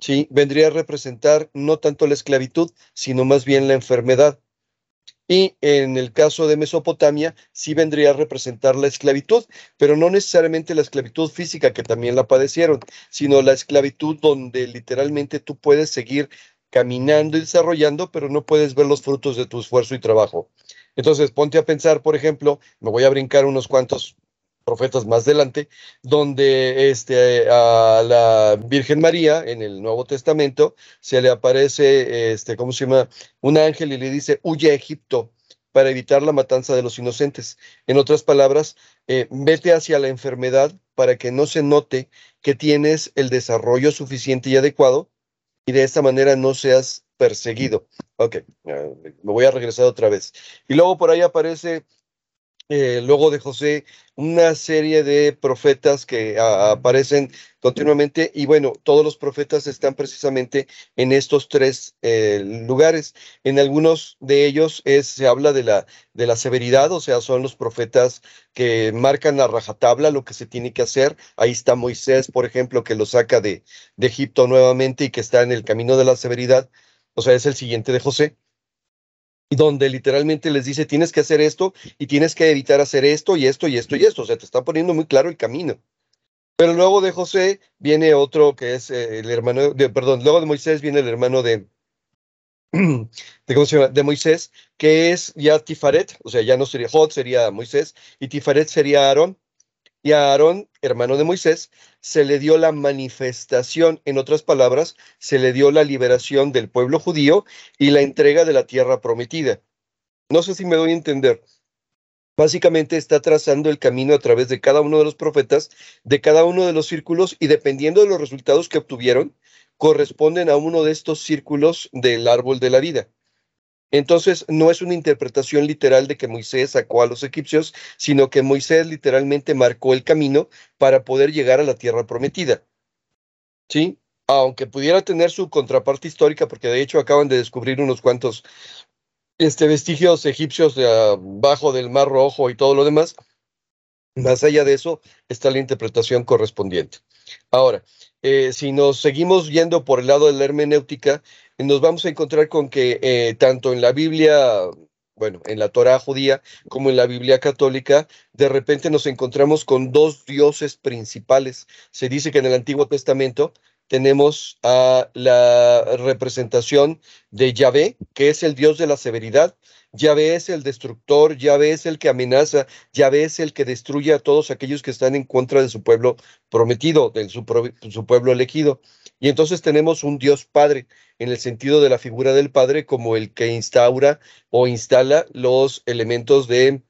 ¿sí? vendría a representar no tanto la esclavitud, sino más bien la enfermedad. Y en el caso de Mesopotamia, sí vendría a representar la esclavitud, pero no necesariamente la esclavitud física, que también la padecieron, sino la esclavitud donde literalmente tú puedes seguir caminando y desarrollando, pero no puedes ver los frutos de tu esfuerzo y trabajo. Entonces, ponte a pensar, por ejemplo, me voy a brincar unos cuantos profetas más adelante, donde este, a la Virgen María en el Nuevo Testamento se le aparece, este, ¿cómo se llama? Un ángel y le dice, huye a Egipto para evitar la matanza de los inocentes. En otras palabras, eh, vete hacia la enfermedad para que no se note que tienes el desarrollo suficiente y adecuado y de esta manera no seas perseguido. Ok, me voy a regresar otra vez. Y luego por ahí aparece eh, luego de José, una serie de profetas que aparecen continuamente y bueno, todos los profetas están precisamente en estos tres eh, lugares. En algunos de ellos es, se habla de la, de la severidad, o sea, son los profetas que marcan a rajatabla lo que se tiene que hacer. Ahí está Moisés, por ejemplo, que lo saca de, de Egipto nuevamente y que está en el camino de la severidad, o sea, es el siguiente de José donde literalmente les dice, tienes que hacer esto y tienes que evitar hacer esto y esto y esto y esto. O sea, te está poniendo muy claro el camino. Pero luego de José viene otro que es eh, el hermano, de, perdón, luego de Moisés viene el hermano de, de, ¿cómo se llama? de Moisés, que es ya Tifaret, o sea, ya no sería Jod, sería Moisés, y Tifaret sería Aarón. Y a Aarón, hermano de Moisés, se le dio la manifestación, en otras palabras, se le dio la liberación del pueblo judío y la entrega de la tierra prometida. No sé si me doy a entender. Básicamente está trazando el camino a través de cada uno de los profetas, de cada uno de los círculos y dependiendo de los resultados que obtuvieron, corresponden a uno de estos círculos del árbol de la vida. Entonces, no es una interpretación literal de que Moisés sacó a los egipcios, sino que Moisés literalmente marcó el camino para poder llegar a la tierra prometida. ¿Sí? Aunque pudiera tener su contraparte histórica, porque de hecho acaban de descubrir unos cuantos este, vestigios egipcios de abajo del Mar Rojo y todo lo demás, más allá de eso está la interpretación correspondiente. Ahora, eh, si nos seguimos yendo por el lado de la hermenéutica, nos vamos a encontrar con que eh, tanto en la Biblia, bueno, en la Torah judía como en la Biblia católica, de repente nos encontramos con dos dioses principales. Se dice que en el Antiguo Testamento tenemos a la representación de Yahvé, que es el dios de la severidad, Yahvé es el destructor, Yahvé es el que amenaza, Yahvé es el que destruye a todos aquellos que están en contra de su pueblo prometido, de su, su pueblo elegido. Y entonces tenemos un Dios Padre, en el sentido de la figura del Padre como el que instaura o instala los elementos de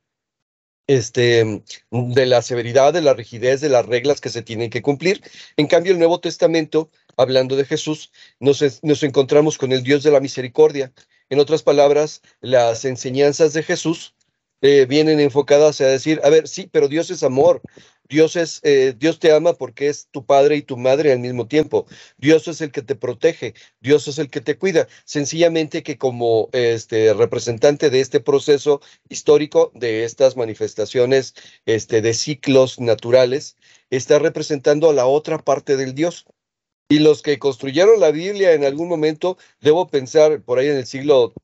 este, de la severidad, de la rigidez, de las reglas que se tienen que cumplir. En cambio, el Nuevo Testamento, hablando de Jesús, nos, nos encontramos con el Dios de la misericordia, en otras palabras, las enseñanzas de Jesús eh, vienen enfocadas a decir, a ver, sí, pero Dios es amor. Dios es, eh, Dios te ama porque es tu padre y tu madre al mismo tiempo. Dios es el que te protege, Dios es el que te cuida. Sencillamente que como este representante de este proceso histórico, de estas manifestaciones este, de ciclos naturales, está representando a la otra parte del Dios. Y los que construyeron la Biblia en algún momento, debo pensar por ahí en el siglo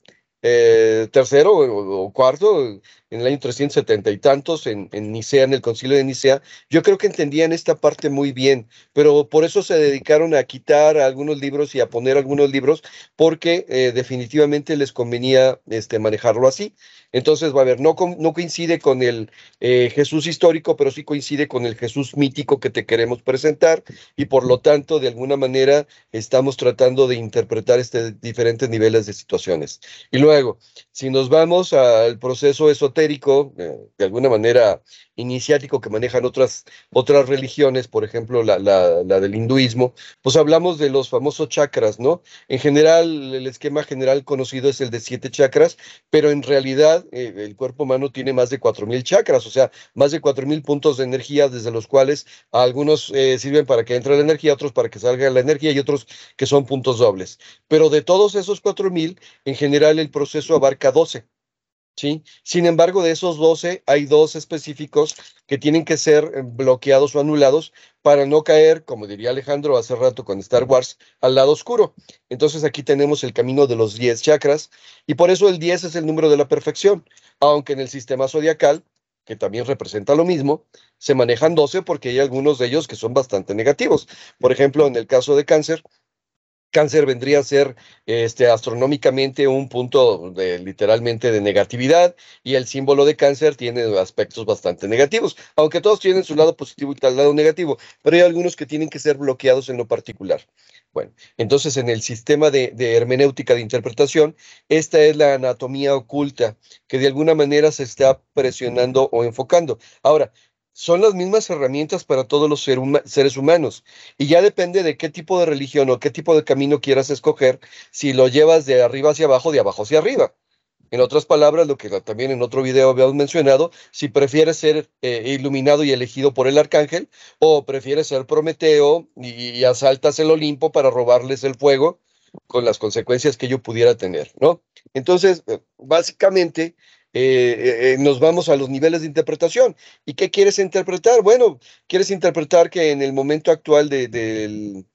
eh, tercero o, cuarto, en el año 370 y tantos, en, Nicea, en el concilio de Nicea, yo creo que entendían esta parte muy bien, pero por eso se dedicaron a quitar algunos libros y a poner algunos libros, porque eh, definitivamente les convenía este, manejarlo así. Entonces, va a ver, no, no coincide con el eh, Jesús histórico, pero sí coincide con el Jesús mítico que te queremos presentar y por lo tanto, de alguna manera, estamos tratando de interpretar este, diferentes niveles de situaciones. Y luego, si nos vamos al proceso esotérico, eh, de alguna manera iniciático que manejan otras, otras religiones, por ejemplo, la, la, del hinduismo, pues hablamos de los famosos chakras, ¿no? En general, el esquema general conocido es el de siete chakras, pero en realidad eh, el cuerpo humano tiene más de cuatro mil chakras, o sea, más de cuatro mil puntos de energía, desde los cuales algunos eh, sirven para que entre la energía, otros para que salga la energía y otros que son puntos dobles. Pero de todos esos cuatro mil, en general el proceso abarca 12. ¿Sí? Sin embargo, de esos 12 hay dos específicos que tienen que ser eh, bloqueados o anulados para no caer, como diría Alejandro hace rato con Star Wars, al lado oscuro. Entonces aquí tenemos el camino de los 10 chakras y por eso el 10 es el número de la perfección, aunque en el sistema zodiacal, que también representa lo mismo, se manejan 12 porque hay algunos de ellos que son bastante negativos. Por ejemplo, en el caso de cáncer, cáncer vendría a ser este, astronómicamente un punto de, literalmente de negatividad y el símbolo de cáncer tiene aspectos bastante negativos, aunque todos tienen su lado positivo y el lado negativo, pero hay algunos que tienen que ser bloqueados en lo particular. Bueno, entonces en el sistema de, de hermenéutica de interpretación, esta es la anatomía oculta que de alguna manera se está presionando o enfocando. Ahora, son las mismas herramientas para todos los seres humanos. Y ya depende de qué tipo de religión o qué tipo de camino quieras escoger, si lo llevas de arriba hacia abajo, de abajo hacia arriba. En otras palabras, lo que también en otro video habíamos mencionado, si prefieres ser eh, iluminado y elegido por el arcángel, o prefieres ser Prometeo y, asaltas el Olimpo para robarles el fuego, con las consecuencias que yo pudiera tener, ¿no? Entonces, eh, básicamente, eh, eh, nos vamos a los niveles de interpretación. ¿Y qué quieres interpretar? Bueno, quieres interpretar que en el momento actual del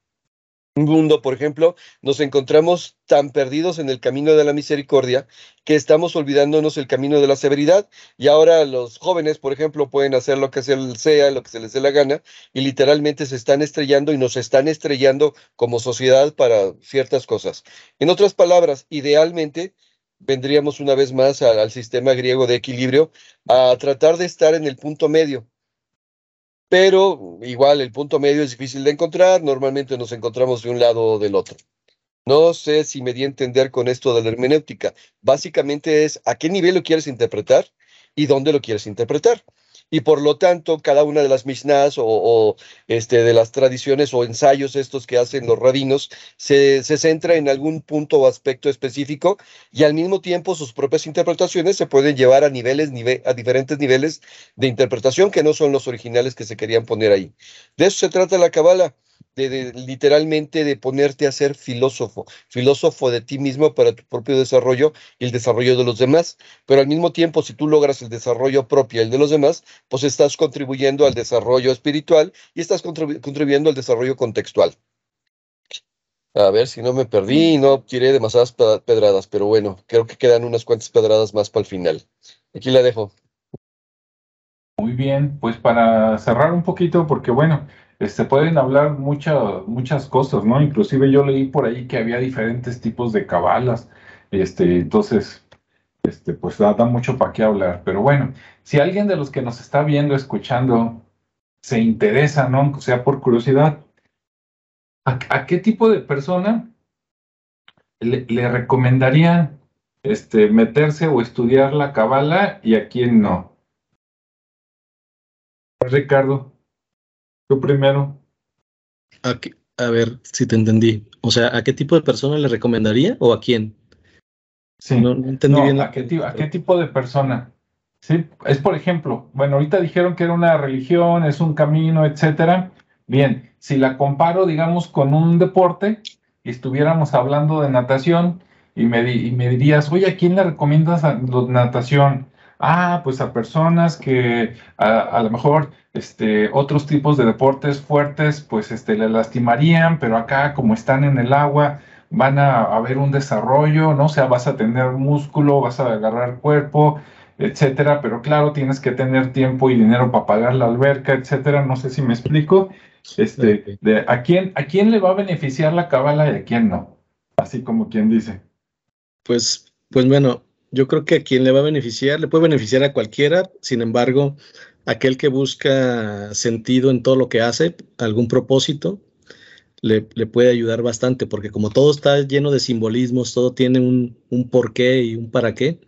mundo, por ejemplo, nos encontramos tan perdidos en el camino de la misericordia que estamos olvidándonos el camino de la severidad y ahora los jóvenes, por ejemplo, pueden hacer lo que sea, lo que se les dé la gana y literalmente se están estrellando y nos están estrellando como sociedad para ciertas cosas. En otras palabras, idealmente vendríamos una vez más al, sistema griego de equilibrio, a tratar de estar en el punto medio. Pero igual el punto medio es difícil de encontrar, normalmente nos encontramos de un lado o del otro. No sé si me di a entender con esto de la hermenéutica. Básicamente es a qué nivel lo quieres interpretar y dónde lo quieres interpretar y por lo tanto cada una de las misnas o, este, de las tradiciones o ensayos estos que hacen los rabinos se, se, centra en algún punto o aspecto específico y al mismo tiempo sus propias interpretaciones se pueden llevar a niveles, a diferentes niveles de interpretación que no son los originales que se querían poner ahí. De eso se trata la cabala de, literalmente de ponerte a ser filósofo, filósofo de ti mismo para tu propio desarrollo y el desarrollo de los demás. Pero al mismo tiempo, si tú logras el desarrollo propio y el de los demás, pues estás contribuyendo al desarrollo espiritual y estás contribuyendo al desarrollo contextual. A ver si no me perdí y no tiré demasiadas pedradas, pero bueno, creo que quedan unas cuantas pedradas más para el final. Aquí la dejo. Muy bien, pues para cerrar un poquito, porque bueno, este, pueden hablar muchas cosas, ¿no? Inclusive yo leí por ahí que había diferentes tipos de cabalas, este, entonces, este, pues da, mucho para qué hablar. Pero bueno, si alguien de los que nos está viendo, escuchando, se interesa, ¿no? Sea, por curiosidad, ¿a, qué tipo de persona le, le recomendarían este, meterse o estudiar la cabala y a quién no? Ricardo. Tú primero. A, ver si te entendí. O sea, ¿a qué tipo de persona le recomendaría o a quién? Sí, no, entendí bien. ¿a, qué, ¿a qué tipo de persona? Sí, es por ejemplo, bueno, ahorita dijeron que era una religión, es un camino, etcétera. Bien, si la comparo, digamos, con un deporte y estuviéramos hablando de natación y me, y me dirías, oye, ¿a quién le recomiendas la natación? Ah, pues a personas que a, lo mejor este, otros tipos de deportes fuertes, pues este, le lastimarían, pero acá como están en el agua, van a haber un desarrollo, ¿no? O sea, vas a tener músculo, vas a agarrar cuerpo, etcétera, pero claro, tienes que tener tiempo y dinero para pagar la alberca, etcétera, no sé si me explico, este, de a quién, a quién le va a beneficiar la cabala y a quién no, así como quien dice. Pues, pues bueno, yo creo que a quien le va a beneficiar, le puede beneficiar a cualquiera, sin embargo, aquel que busca sentido en todo lo que hace, algún propósito, le, puede ayudar bastante, porque como todo está lleno de simbolismos, todo tiene un, un porqué y un para qué,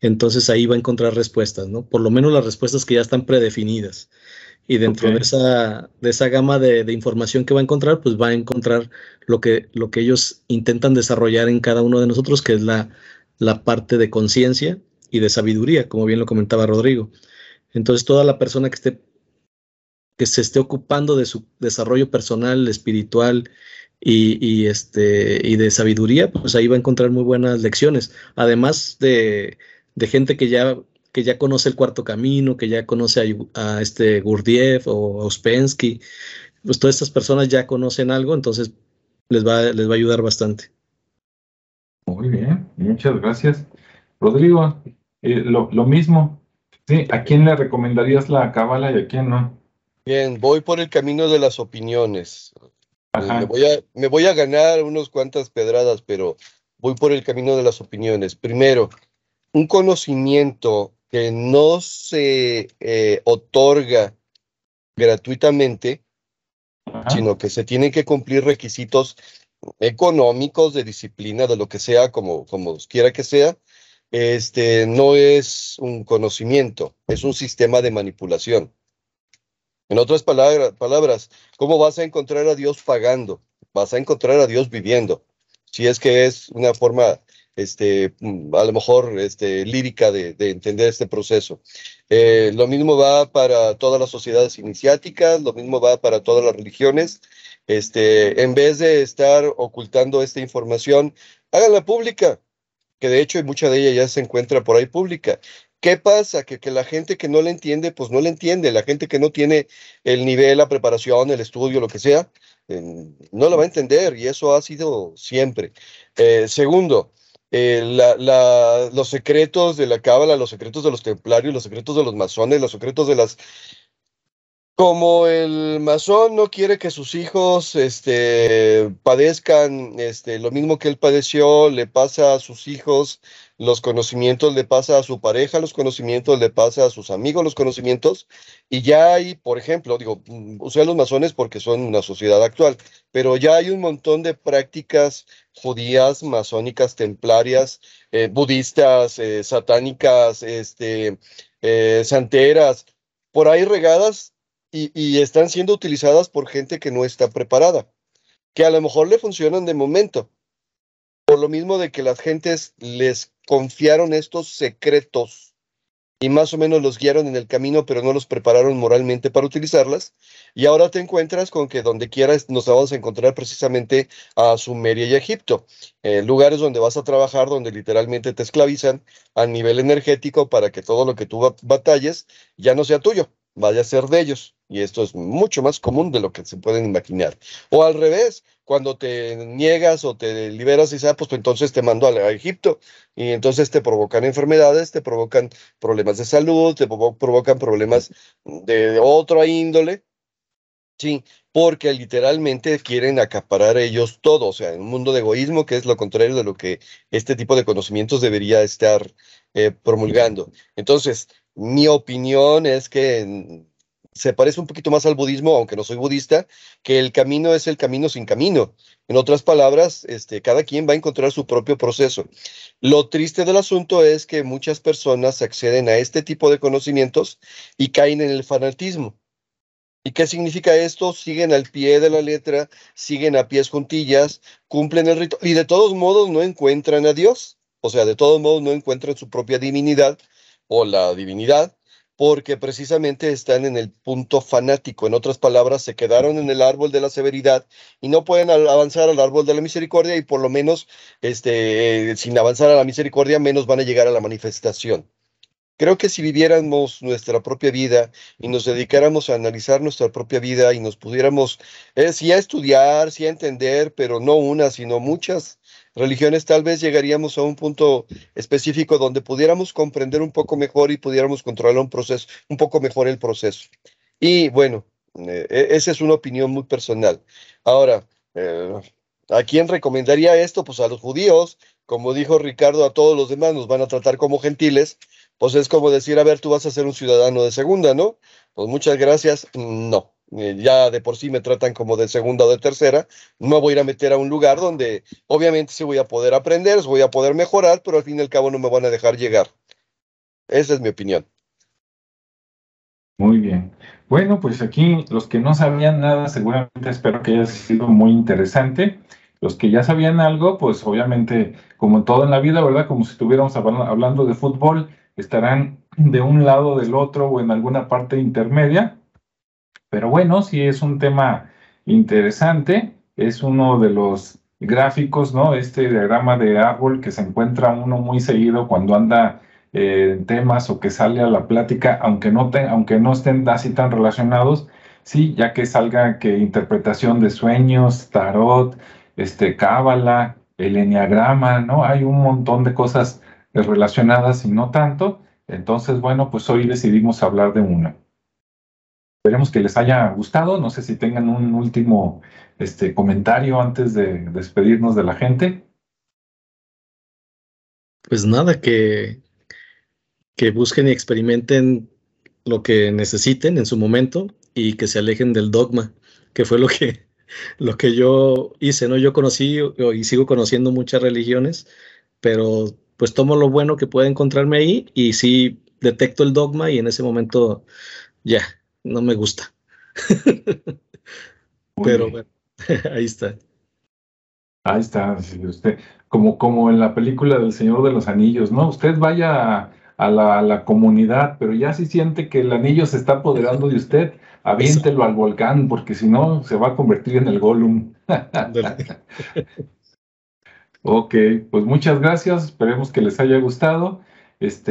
entonces ahí va a encontrar respuestas, ¿no? Por lo menos las respuestas que ya están predefinidas. Y dentro de, esa, de esa gama de, de, información que va a encontrar, pues va a encontrar lo que, lo que ellos intentan desarrollar en cada uno de nosotros, que es la, la parte de conciencia y de sabiduría, como bien lo comentaba Rodrigo. Entonces, toda la persona que esté que se esté ocupando de su desarrollo personal, espiritual y, este, y de sabiduría, pues ahí va a encontrar muy buenas lecciones. Además de, de gente que ya, que ya conoce el cuarto camino, que ya conoce a, este Gurdjieff o a pues todas estas personas ya conocen algo, entonces les va, les va a ayudar bastante. Muy bien, muchas gracias. Rodrigo, eh, lo, mismo. Sí, ¿a quién le recomendarías la cábala y a quién no? Bien, voy por el camino de las opiniones. Me voy, a, me voy a ganar unos cuantas pedradas, pero voy por el camino de las opiniones. Primero, un conocimiento que no se eh, otorga gratuitamente, sino que se tienen que cumplir requisitos económicos, de disciplina, de lo que sea, como, como quiera que sea, este, no es un conocimiento, es un sistema de manipulación. En otras palabras, palabras, ¿cómo vas a encontrar a Dios pagando? Vas a encontrar a Dios viviendo. Si es que es una forma, este, a lo mejor, este, lírica de, entender este proceso. Eh, lo mismo va para todas las sociedades iniciáticas, lo mismo va para todas las religiones. Este, en vez de estar ocultando esta información, háganla pública, que de hecho mucha de ella ya se encuentra por ahí pública. ¿Qué pasa? Que, que la gente que no la entiende, pues no la entiende. La gente que no tiene el nivel, la preparación, el estudio, lo que sea, no la va a entender y eso ha sido siempre. Eh, segundo, eh, los secretos de la cábala, los secretos de los templarios, los secretos de los masones, los secretos de las como el masón no quiere que sus hijos este, padezcan este, lo mismo que él padeció, le pasa a sus hijos los conocimientos, le pasa a su pareja los conocimientos, le pasa a sus amigos los conocimientos, y ya hay, por ejemplo, digo, mm, usé los masones porque son una sociedad actual, pero ya hay un montón de prácticas judías, masónicas, templarias, eh, budistas, eh, satánicas, este, eh, santeras, por ahí regadas y, están siendo utilizadas por gente que no está preparada, que a lo mejor le funcionan de momento, por lo mismo de que las gentes les confiaron estos secretos y más o menos los guiaron en el camino, pero no los prepararon moralmente para utilizarlas. Y ahora te encuentras con que donde quieras nos vamos a encontrar precisamente a Sumeria y Egipto, eh, lugares donde vas a trabajar, donde literalmente te esclavizan a nivel energético para que todo lo que tú batalles ya no sea tuyo, vaya a ser de ellos. Y esto es mucho más común de lo que se pueden imaginar. O al revés, cuando te niegas o te liberas y sabes, pues, pues entonces te mando a, Egipto y entonces te provocan enfermedades, te provocan problemas de salud, te provocan problemas de otra índole. Sí, porque literalmente quieren acaparar ellos todo, o sea, un mundo de egoísmo que es lo contrario de lo que este tipo de conocimientos debería estar eh, promulgando. Entonces, mi opinión es que se parece un poquito más al budismo, aunque no soy budista, que el camino es el camino sin camino. En otras palabras, este, cada quien va a encontrar su propio proceso. Lo triste del asunto es que muchas personas acceden a este tipo de conocimientos y caen en el fanatismo. ¿Y qué significa esto? Siguen al pie de la letra, siguen a pies juntillas, cumplen el rito y de todos modos no encuentran a Dios. O sea, de todos modos no encuentran su propia divinidad o la divinidad, porque precisamente están en el punto fanático. En otras palabras, se quedaron en el árbol de la severidad y no pueden avanzar al árbol de la misericordia y por lo menos, este, sin avanzar a la misericordia, menos van a llegar a la manifestación. Creo que si viviéramos nuestra propia vida y nos dedicáramos a analizar nuestra propia vida y nos pudiéramos, eh, sí a estudiar, sí a entender, pero no una, sino muchas religiones, tal vez llegaríamos a un punto específico donde pudiéramos comprender un poco mejor y pudiéramos controlar un proceso, un poco mejor el proceso. Y bueno, eh, e, esa es una opinión muy personal. Ahora, eh, ¿a quién recomendaría esto? Pues a los judíos, como dijo Ricardo, a todos los demás nos van a tratar como gentiles, pues es como decir, a ver, tú vas a ser un ciudadano de segunda, ¿no? Pues muchas gracias, no. Eh, ya de por sí me tratan como de segunda o de tercera, no voy a ir a meter a un lugar donde obviamente sí voy a poder aprender, voy a poder mejorar, pero al fin y al cabo no me van a dejar llegar. Esa es mi opinión. Muy bien. Bueno, pues aquí los que no sabían nada, seguramente espero que haya sido muy interesante. Los que ya sabían algo, pues obviamente, como todo en la vida, ¿verdad? Como si estuviéramos hablando de fútbol, estarán de un lado del otro o en alguna parte intermedia. Pero bueno, sí es un tema interesante, es uno de los gráficos, ¿no? Este diagrama de árbol que se encuentra uno muy seguido cuando anda eh, en temas o que sale a la plática, aunque no, aunque no estén así tan relacionados, sí, ya que salga que interpretación de sueños, tarot, este, cábala, el enneagrama, ¿no? Hay un montón de cosas relacionadas y no tanto. Entonces, bueno, pues hoy decidimos hablar de una. Esperemos que les haya gustado. No sé si tengan un último este, comentario antes de despedirnos de la gente. Pues nada, que, que busquen y experimenten lo que necesiten en su momento y que se alejen del dogma, que fue lo que, lo que yo hice, ¿no? Yo conocí y sigo conociendo muchas religiones, pero pues tomo lo bueno que pueda encontrarme ahí y sí detecto el dogma y en ese momento ya, no me gusta. pero bueno, ahí está. Ahí está, usted, como, como en la película del Señor de los Anillos, ¿no? Usted vaya a, la, a la, comunidad, pero ya si siente que el anillo se está apoderando de usted, aviéntelo al volcán, porque si no, se va a convertir en el Gollum. ok, pues muchas gracias, esperemos que les haya gustado. Este,